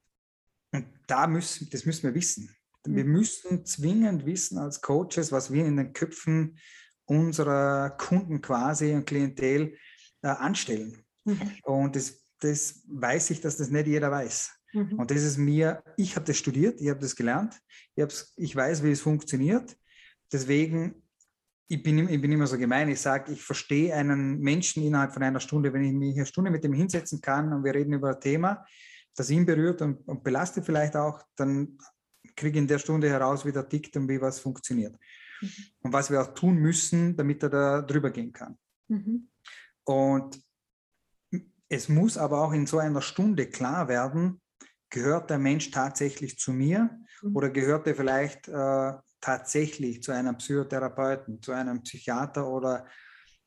und da müssen, das müssen wir wissen. Wir Mhm. müssen zwingend wissen als Coaches, was wir in den Köpfen unserer Kunden quasi und Klientel äh, anstellen. Mhm. Und das, das weiß ich, dass das nicht jeder weiß. Mhm. Und das ist mir, ich habe das studiert, ich habe das gelernt, ich, ich weiß, wie es funktioniert. Deswegen, ich bin, ich bin immer so gemein, ich sage, ich verstehe einen Menschen innerhalb von einer Stunde, wenn ich mich eine Stunde mit dem hinsetzen kann und wir reden über ein Thema, das ihn berührt und, und belastet vielleicht auch, dann kriege ich in der Stunde heraus, wie der tickt und wie was funktioniert. Mhm. Und was wir auch tun müssen, damit er da drüber gehen kann. Mhm. Und es muss aber auch in so einer Stunde klar werden, gehört der Mensch tatsächlich zu mir Mhm. oder gehört er vielleicht äh, tatsächlich zu einem Psychotherapeuten, zu einem Psychiater oder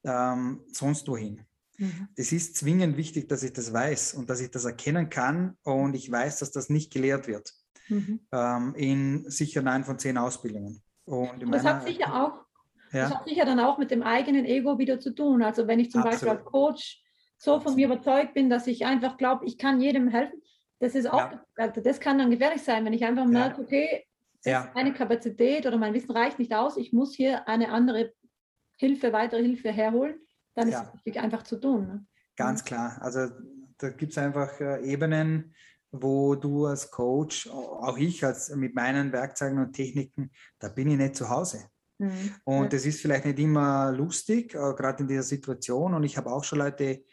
ähm, sonst wohin. Mhm. Es ist zwingend wichtig, dass ich das weiß und dass ich das erkennen kann und ich weiß, dass das nicht gelehrt wird Mhm. ähm, in sicher neun von zehn Ausbildungen. Und Das hat sicher auch Das ja, hat sicher dann auch mit dem eigenen Ego wieder zu tun. Also wenn ich zum Beispiel Absolut. als Coach so von mir überzeugt bin, dass ich einfach glaube, ich kann jedem helfen, das ist auch, also das kann dann gefährlich sein, wenn ich einfach Ja. merke, okay, das Ja. ist meine Kapazität oder mein Wissen reicht nicht aus, ich muss hier eine andere Hilfe, weitere Hilfe herholen, dann ist Ja. es wichtig, einfach zu tun. Ne? Ganz klar. Also da gibt es einfach äh, Ebenen, wo du als Coach, auch ich als mit meinen Werkzeugen und Techniken, da bin ich nicht zu Hause. Mhm. Und Ja. es ist vielleicht nicht immer lustig, äh, gerade in dieser Situation. Und ich habe auch schon Leute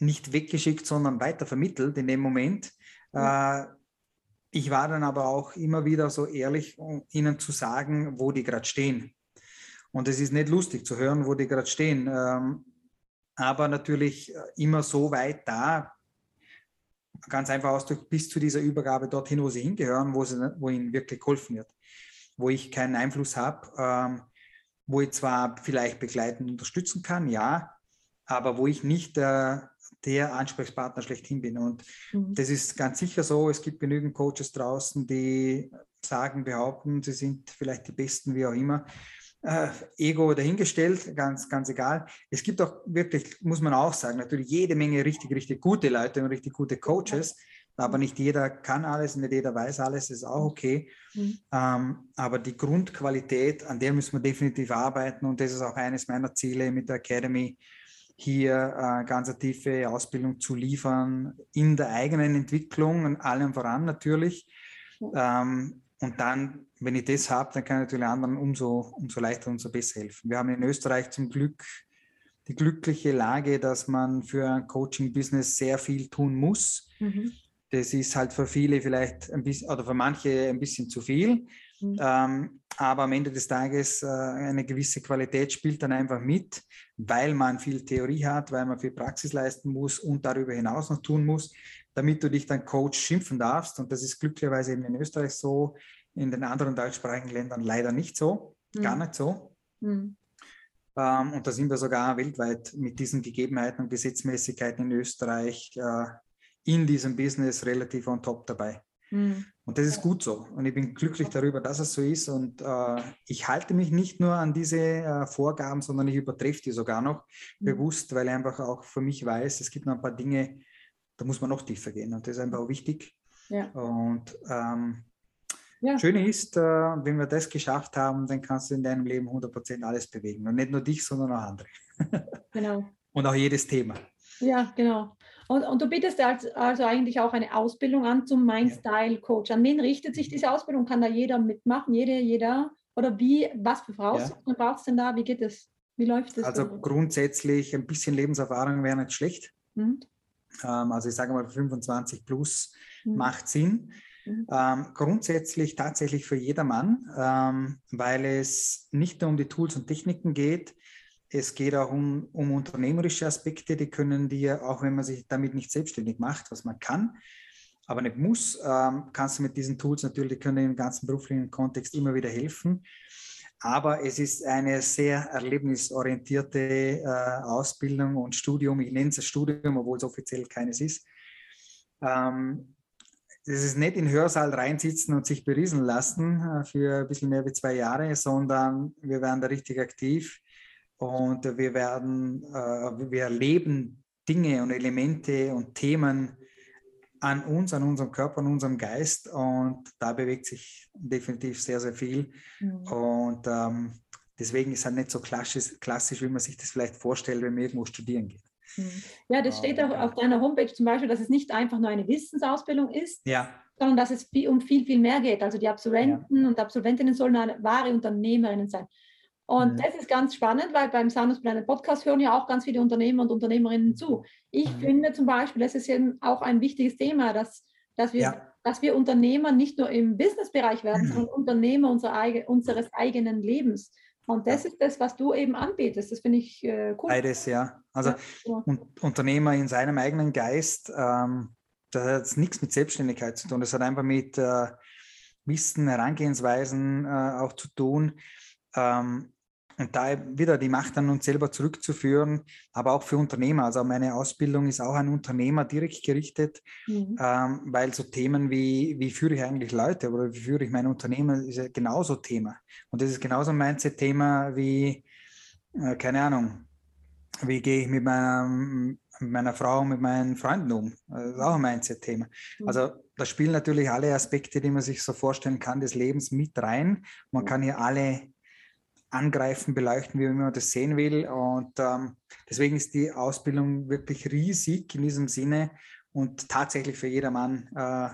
nicht weggeschickt, sondern weiter vermittelt in dem Moment. Äh, ich war dann aber auch immer wieder so ehrlich, um ihnen zu sagen, wo die gerade stehen. Und es ist nicht lustig zu hören, wo die gerade stehen. Ähm, aber natürlich äh, immer so weit da, ganz einfach ausgedrückt, bis zu dieser Übergabe dorthin, wo sie hingehören, wo, sie, wo ihnen wirklich geholfen wird. Wo ich keinen Einfluss habe, ähm, wo ich zwar vielleicht begleitend unterstützen kann, ja, aber wo ich nicht der, der Ansprechpartner schlechthin bin. Und Mhm. das ist ganz sicher so. Es gibt genügend Coaches draußen, die sagen, behaupten, sie sind vielleicht die Besten, wie auch immer. Äh, Ego dahingestellt, ganz, ganz egal. Es gibt auch wirklich, muss man auch sagen, natürlich jede Menge richtig, richtig gute Leute und richtig gute Coaches, aber nicht jeder kann alles, nicht jeder weiß alles, ist auch okay. Mhm. Ähm, aber die Grundqualität, an der müssen wir definitiv arbeiten und das ist auch eines meiner Ziele mit der Academy, hier äh, ganz tiefe Ausbildung zu liefern in der eigenen Entwicklung und allem voran natürlich. Ähm, und dann, wenn ich das habe, dann kann ich natürlich anderen umso, umso leichter, umso besser helfen. Wir haben in Österreich zum Glück die glückliche Lage, dass man für ein Coaching-Business sehr viel tun muss. Mhm. Das ist halt für viele vielleicht ein bisschen oder für manche ein bisschen zu viel. Mhm. Ähm, aber am Ende des Tages äh, eine gewisse Qualität spielt dann einfach mit, weil man viel Theorie hat, weil man viel Praxis leisten muss und darüber hinaus noch tun muss, damit du dich dann Coach schimpfen darfst. Und das ist glücklicherweise eben in Österreich so, in den anderen deutschsprachigen Ländern leider nicht so, gar Mhm. nicht so. Mhm. Ähm, und da sind wir sogar weltweit mit diesen Gegebenheiten und Gesetzmäßigkeiten in Österreich äh, in diesem Business relativ on top dabei. Mhm. Und das ist gut so. Und ich bin glücklich darüber, dass es so ist. Und äh, ich halte mich nicht nur an diese äh, Vorgaben, sondern ich übertreffe die sogar noch Mhm. bewusst, weil ich einfach auch für mich weiß, es gibt noch ein paar Dinge, da muss man noch tiefer gehen. Und das ist einfach auch wichtig. Ja. Und ähm, Ja. Schöne ist, äh, wenn wir das geschafft haben, dann kannst du in deinem Leben 100% alles bewegen. Und nicht nur dich, sondern auch andere. [laughs] Genau. Und auch jedes Thema. Ja, genau. Und, und du bietest als, also eigentlich auch eine Ausbildung an zum Mind-Style-Coach. An wen richtet sich diese Ausbildung? Kann da jeder mitmachen? Jede, jeder? Oder wie, was für Voraussetzungen braucht es denn da? Wie geht es? Wie läuft es? Also grundsätzlich ein bisschen Lebenserfahrung wäre nicht schlecht. Mhm. Ähm, also ich sage mal 25 plus Mhm. macht Sinn. Mhm. Ähm, grundsätzlich tatsächlich für jedermann, ähm, weil es nicht nur um die Tools und Techniken geht, es geht auch um, um unternehmerische Aspekte, die können dir, auch wenn man sich damit nicht selbstständig macht, was man kann, aber nicht muss, ähm, kannst du mit diesen Tools natürlich, die können im ganzen beruflichen Kontext immer wieder helfen. Aber es ist eine sehr erlebnisorientierte äh, Ausbildung und Studium. Ich nenne es Studium, obwohl es offiziell keines ist. Ähm, das ist nicht in den Hörsaal reinsitzen und sich berieseln lassen äh, für ein bisschen mehr wie zwei Jahre, sondern wir werden da richtig aktiv und wir werden, äh, wir erleben Dinge und Elemente und Themen an uns, an unserem Körper, an unserem Geist und da bewegt sich definitiv sehr, sehr viel Mhm. und ähm, deswegen ist es halt nicht so klassisch, klassisch, wie man sich das vielleicht vorstellt, wenn man irgendwo studieren geht. Mhm. Ja, das steht auch auf deiner Homepage zum Beispiel, dass es nicht einfach nur eine Wissensausbildung ist, Ja, sondern dass es um viel, viel mehr geht. Also die Absolventen und Absolventinnen sollen wahre Unternehmerinnen sein. Und Mhm. das ist ganz spannend, weil beim Sanus Planet Podcast hören ja auch ganz viele Unternehmer und Unternehmerinnen zu. Ich Mhm. finde zum Beispiel, das ist eben auch ein wichtiges Thema, dass, dass, wir, Ja. dass wir Unternehmer nicht nur im Businessbereich werden, sondern Unternehmer unserer, unseres eigenen Lebens. Und das ist das, was du eben anbietest. Das finde ich äh, cool. beides, ja. Also Ja. und Unternehmer in seinem eigenen Geist, ähm, das hat nichts mit Selbstständigkeit zu tun. Das hat einfach mit äh, Wissen, Herangehensweisen äh, auch zu tun. Ähm, da wieder die Macht an uns selber zurückzuführen, aber auch für Unternehmer. Also meine Ausbildung ist auch an Unternehmer direkt gerichtet, Mhm. ähm, weil so Themen wie, wie führe ich eigentlich Leute oder wie führe ich mein Unternehmen, ist ja genauso Thema. Und das ist genauso ein Mindset-Thema wie, äh, keine Ahnung, wie gehe ich mit meiner, meiner Frau, mit meinen Freunden um? Das ist auch ein Mindset-Thema. Mhm. Also da spielen natürlich alle Aspekte, die man sich so vorstellen kann, des Lebens mit rein. Man Ja. kann hier alle angreifen, beleuchten, wie man das sehen will. Und ähm, deswegen ist die Ausbildung wirklich riesig in diesem Sinne und tatsächlich für jedermann äh,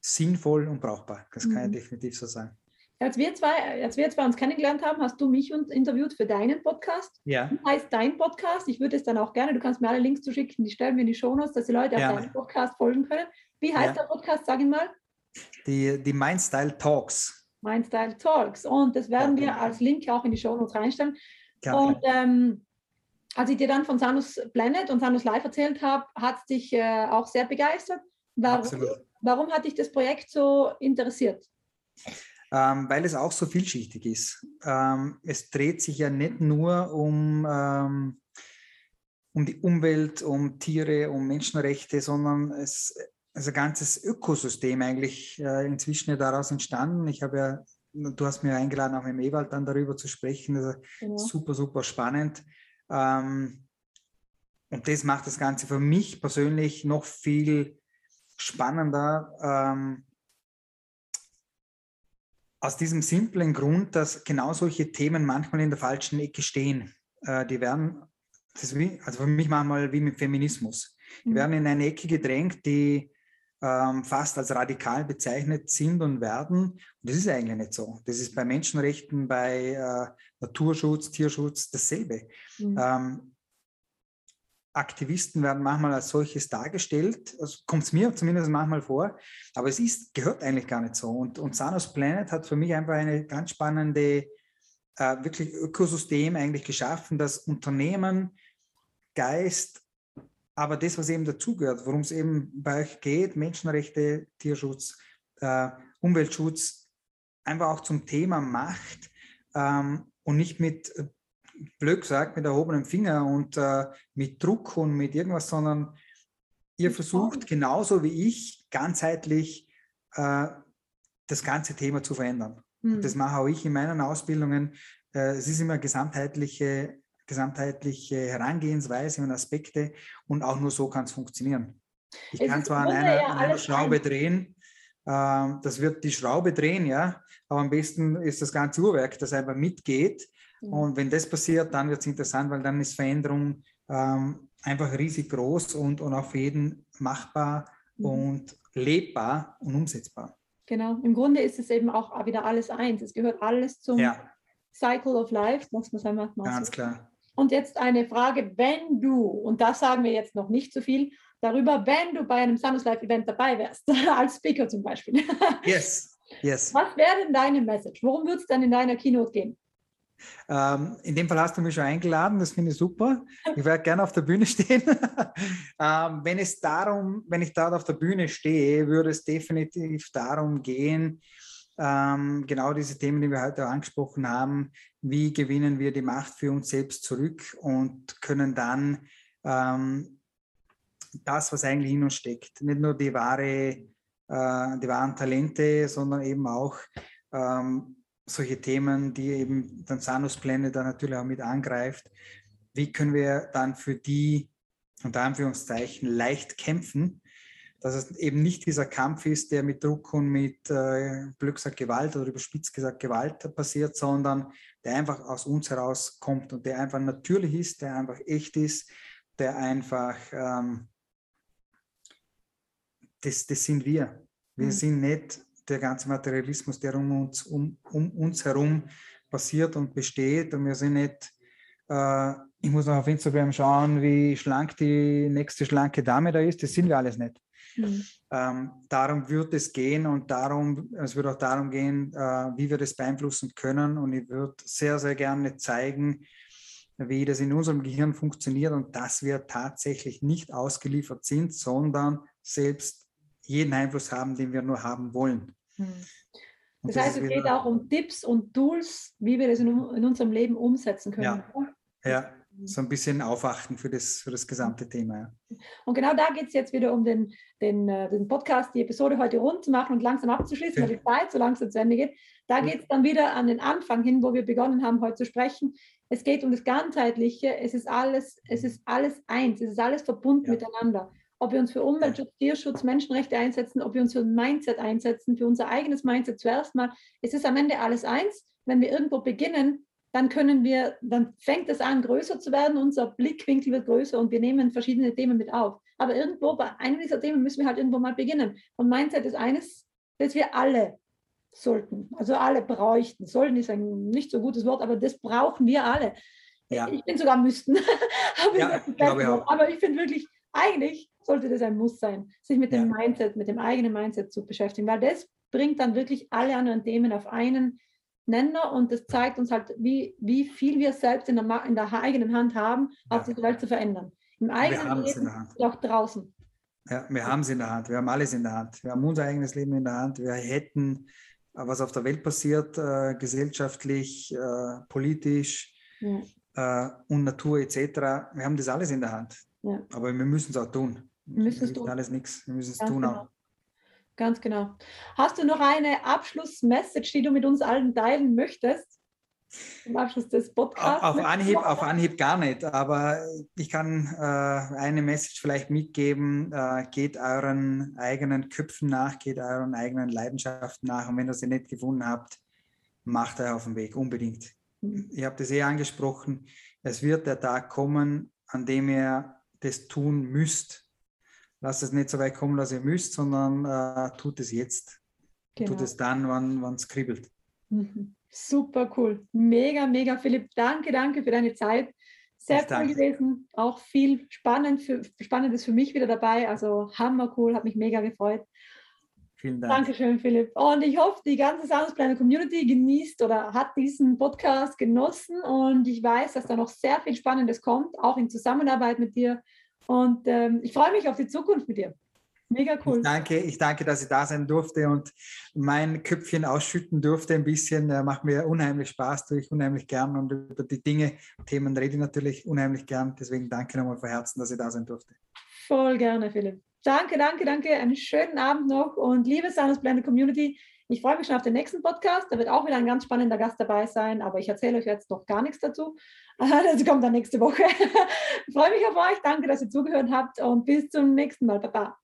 sinnvoll und brauchbar. Das kann Mhm. ich definitiv so sagen. Als wir, zwei, als wir zwei uns kennengelernt haben, hast du mich interviewt für deinen Podcast. Ja. Wie heißt dein Podcast? Ich würde es dann auch gerne, du kannst mir alle Links zuschicken, die stellen wir in die Shownotes, dass die Leute Gerne. auf deinen Podcast folgen können. Wie heißt Ja. der Podcast? Sag ihn mal. Die, die Mindstyle Talks. Mindstyle Talks. Und das werden wir als Link auch in die Shownotes reinstellen. Gerne. Und ähm, als ich dir dann von Sanus Planet und Sanus Live erzählt habe, hat es dich äh, auch sehr begeistert. Warum, Absolut. warum hat dich das Projekt so interessiert? ähm, weil es auch so vielschichtig ist. Ähm, es dreht sich ja nicht nur um, ähm, um die Umwelt, um Tiere, um Menschenrechte, sondern es ein ganzes Ökosystem eigentlich äh, inzwischen ja daraus entstanden. Ich habe ja, du hast mir eingeladen, auch mit dem Ewald dann darüber zu sprechen. Also Genau. super, super spannend. Ähm, und das macht das Ganze für mich persönlich noch viel spannender. Ähm, aus diesem simplen Grund, dass genau solche Themen manchmal in der falschen Ecke stehen. Äh, die werden, das ist wie, also für mich manchmal wie mit Feminismus. Die Mhm. werden in eine Ecke gedrängt, die ähm, fast als radikal bezeichnet sind und werden. Und das ist eigentlich nicht so. Das ist bei Menschenrechten, bei äh, Naturschutz, Tierschutz dasselbe. Mhm. Ähm, Aktivisten werden manchmal als solches dargestellt. Also kommt es mir zumindest manchmal vor. Aber es ist, gehört eigentlich gar nicht so. Und, und Sanos Planet hat für mich einfach eine ganz spannende, äh, wirklich Ökosystem eigentlich geschaffen, das Unternehmen, Geist, aber das, was eben dazugehört, worum es eben bei euch geht, Menschenrechte, Tierschutz, äh, Umweltschutz, einfach auch zum Thema Macht ähm, und nicht mit äh, blöd gesagt, mit erhobenem Finger und äh, mit Druck und mit irgendwas, sondern ihr versucht genauso wie ich ganzheitlich äh, das ganze Thema zu verändern. Mhm. Das mache auch ich in meinen Ausbildungen. Äh, es ist immer gesamtheitliche, gesamtheitliche Herangehensweise und Aspekte und auch nur so kann es funktionieren. Ich es kann zwar an einer, ja einer Schraube ein. drehen, ähm, das wird die Schraube drehen, ja, aber am besten ist das ganze Uhrwerk, das einfach mitgeht und wenn das passiert, dann wird es interessant, weil dann ist Veränderung ähm, einfach riesig groß und, und auch für jeden machbar mhm. und lebbar und umsetzbar. Genau, im Grunde ist es eben auch wieder alles eins. Es gehört alles zum ja. Cycle of Life, muss man sagen. Ganz klar. Und jetzt eine Frage, wenn du, und das sagen wir jetzt noch nicht so viel, darüber, wenn du bei einem Sanus Live Event dabei wärst, [laughs] als Speaker zum Beispiel. [laughs] Yes, yes. Was wäre denn deine Message? Worum würde es dann in deiner Keynote gehen? Ähm, in dem Fall hast du mich schon eingeladen, das finde ich super. Ich werde gerne auf der Bühne [laughs] stehen. ähm, wenn es darum, wenn ich dort auf der Bühne stehe, würde es definitiv darum gehen, ähm, genau diese Themen, die wir heute angesprochen haben, wie gewinnen wir die Macht für uns selbst zurück und können dann ähm, das, was eigentlich in uns steckt, nicht nur die wahre, äh, die wahren Talente, sondern eben auch ähm, solche Themen, die eben dann Sanuspläne da natürlich auch mit angreift. Wie können wir dann für die, unter Anführungszeichen, leicht kämpfen, dass es eben nicht dieser Kampf ist, der mit Druck und mit äh, gesagt Gewalt oder überspitzt gesagt Gewalt passiert, sondern der einfach aus uns heraus kommt und der einfach natürlich ist, der einfach echt ist, der einfach, ähm, das, das sind wir. Wir mhm. sind nicht der ganze Materialismus, der um uns, um, um uns herum passiert und besteht. Und wir sind nicht, äh, ich muss noch auf Instagram schauen, wie schlank die nächste schlanke Dame da ist. Das sind wir alles nicht. Mhm. Ähm, darum wird es gehen und darum, es wird auch darum gehen, äh, wie wir das beeinflussen können. Und ich würde sehr, sehr gerne zeigen, wie das in unserem Gehirn funktioniert und dass wir tatsächlich nicht ausgeliefert sind, sondern selbst jeden Einfluss haben, den wir nur haben wollen. Hm. Das, das heißt, es geht auch um Tipps und Tools, wie wir das in, in unserem Leben umsetzen können. Ja, ja, so ein bisschen aufwachen für das, für das gesamte Thema. Ja. Und genau da geht es jetzt wieder um den, den, äh, den Podcast, die Episode heute rund zu machen und langsam abzuschließen, weil die Zeit so langsam zu Ende geht. Da geht es dann wieder an den Anfang hin, wo wir begonnen haben, heute zu sprechen. Es geht um das Ganzheitliche. Es ist alles, es ist alles eins. Es ist alles verbunden ja. miteinander ob wir uns für Umweltschutz, Tierschutz, Menschenrechte einsetzen, ob wir uns für ein Mindset einsetzen, für unser eigenes Mindset zuerst mal. Es ist am Ende alles eins. Wenn wir irgendwo beginnen, dann können wir, dann fängt es an, größer zu werden, unser Blickwinkel wird größer und wir nehmen verschiedene Themen mit auf. Aber irgendwo bei einem dieser Themen müssen wir halt irgendwo mal beginnen. Und Mindset ist eines, das wir alle sollten, also alle bräuchten. Sollten ist ein nicht so gutes Wort, aber das brauchen wir alle. Ja. Ich bin sogar müssten. [laughs] aber, ja, ich aber ich finde wirklich, eigentlich sollte das ein Muss sein, sich mit dem ja. Mindset, mit dem eigenen Mindset zu beschäftigen, weil das bringt dann wirklich alle anderen Themen auf einen Nenner und das zeigt uns halt, wie, wie viel wir selbst in der, in der eigenen Hand haben, ja. auch diese Welt zu verändern. Im eigenen Leben und auch draußen. Ja, wir haben es in der Hand, wir haben alles in der Hand. Wir haben unser eigenes Leben in der Hand. Wir hätten, äh, was auf der Welt passiert, äh, gesellschaftlich, äh, politisch ja. äh, und Natur etc., wir haben das alles in der Hand. Ja. Aber wir müssen es auch tun. Wir müssen es tun. alles nichts. Wir müssen es tun genau. auch. Ganz genau. Hast du noch eine Abschlussmessage, die du mit uns allen teilen möchtest? Im Abschluss des Podcasts? Auf, auf, Anhieb, auf Anhieb gar nicht, aber ich kann äh, eine Message vielleicht mitgeben. Äh, geht euren eigenen Köpfen nach, geht euren eigenen Leidenschaften nach und wenn ihr sie nicht gefunden habt, macht euch auf den Weg, unbedingt. Mhm. Ich habe das eh angesprochen. Es wird der Tag kommen, an dem ihr das tun müsst, lasst es nicht so weit kommen, dass ihr müsst, sondern äh, tut es jetzt. Genau. Tut es dann, wann es kribbelt. Mhm. Super cool. Mega, mega, Philipp. Danke, danke für deine Zeit. Sehr Ich cool gewesen. Auch viel spannend für, Spannendes für mich wieder dabei. Also hammer cool, hat mich mega gefreut. Vielen Dank. Dankeschön, Philipp. Und ich hoffe, die ganze Soundsplanner Community genießt oder hat diesen Podcast genossen. Und ich weiß, dass da noch sehr viel Spannendes kommt, auch in Zusammenarbeit mit dir. Und ähm, ich freue mich auf die Zukunft mit dir. Mega cool. Ich danke, ich danke, dass ich da sein durfte und mein Köpfchen ausschütten durfte ein bisschen. Äh, macht mir unheimlich Spaß, tue ich unheimlich gern und über die Dinge, Themen rede ich natürlich unheimlich gern. Deswegen danke nochmal von Herzen, dass ich da sein durfte. Voll gerne, Philipp. Danke, danke, danke. Einen schönen Abend noch und liebe Sounds Blended Community. Ich freue mich schon auf den nächsten Podcast. Da wird auch wieder ein ganz spannender Gast dabei sein, aber ich erzähle euch jetzt noch gar nichts dazu. [laughs] Das kommt dann nächste Woche. Ich [laughs] freue mich auf euch. Danke, dass ihr zugehört habt und bis zum nächsten Mal. Baba.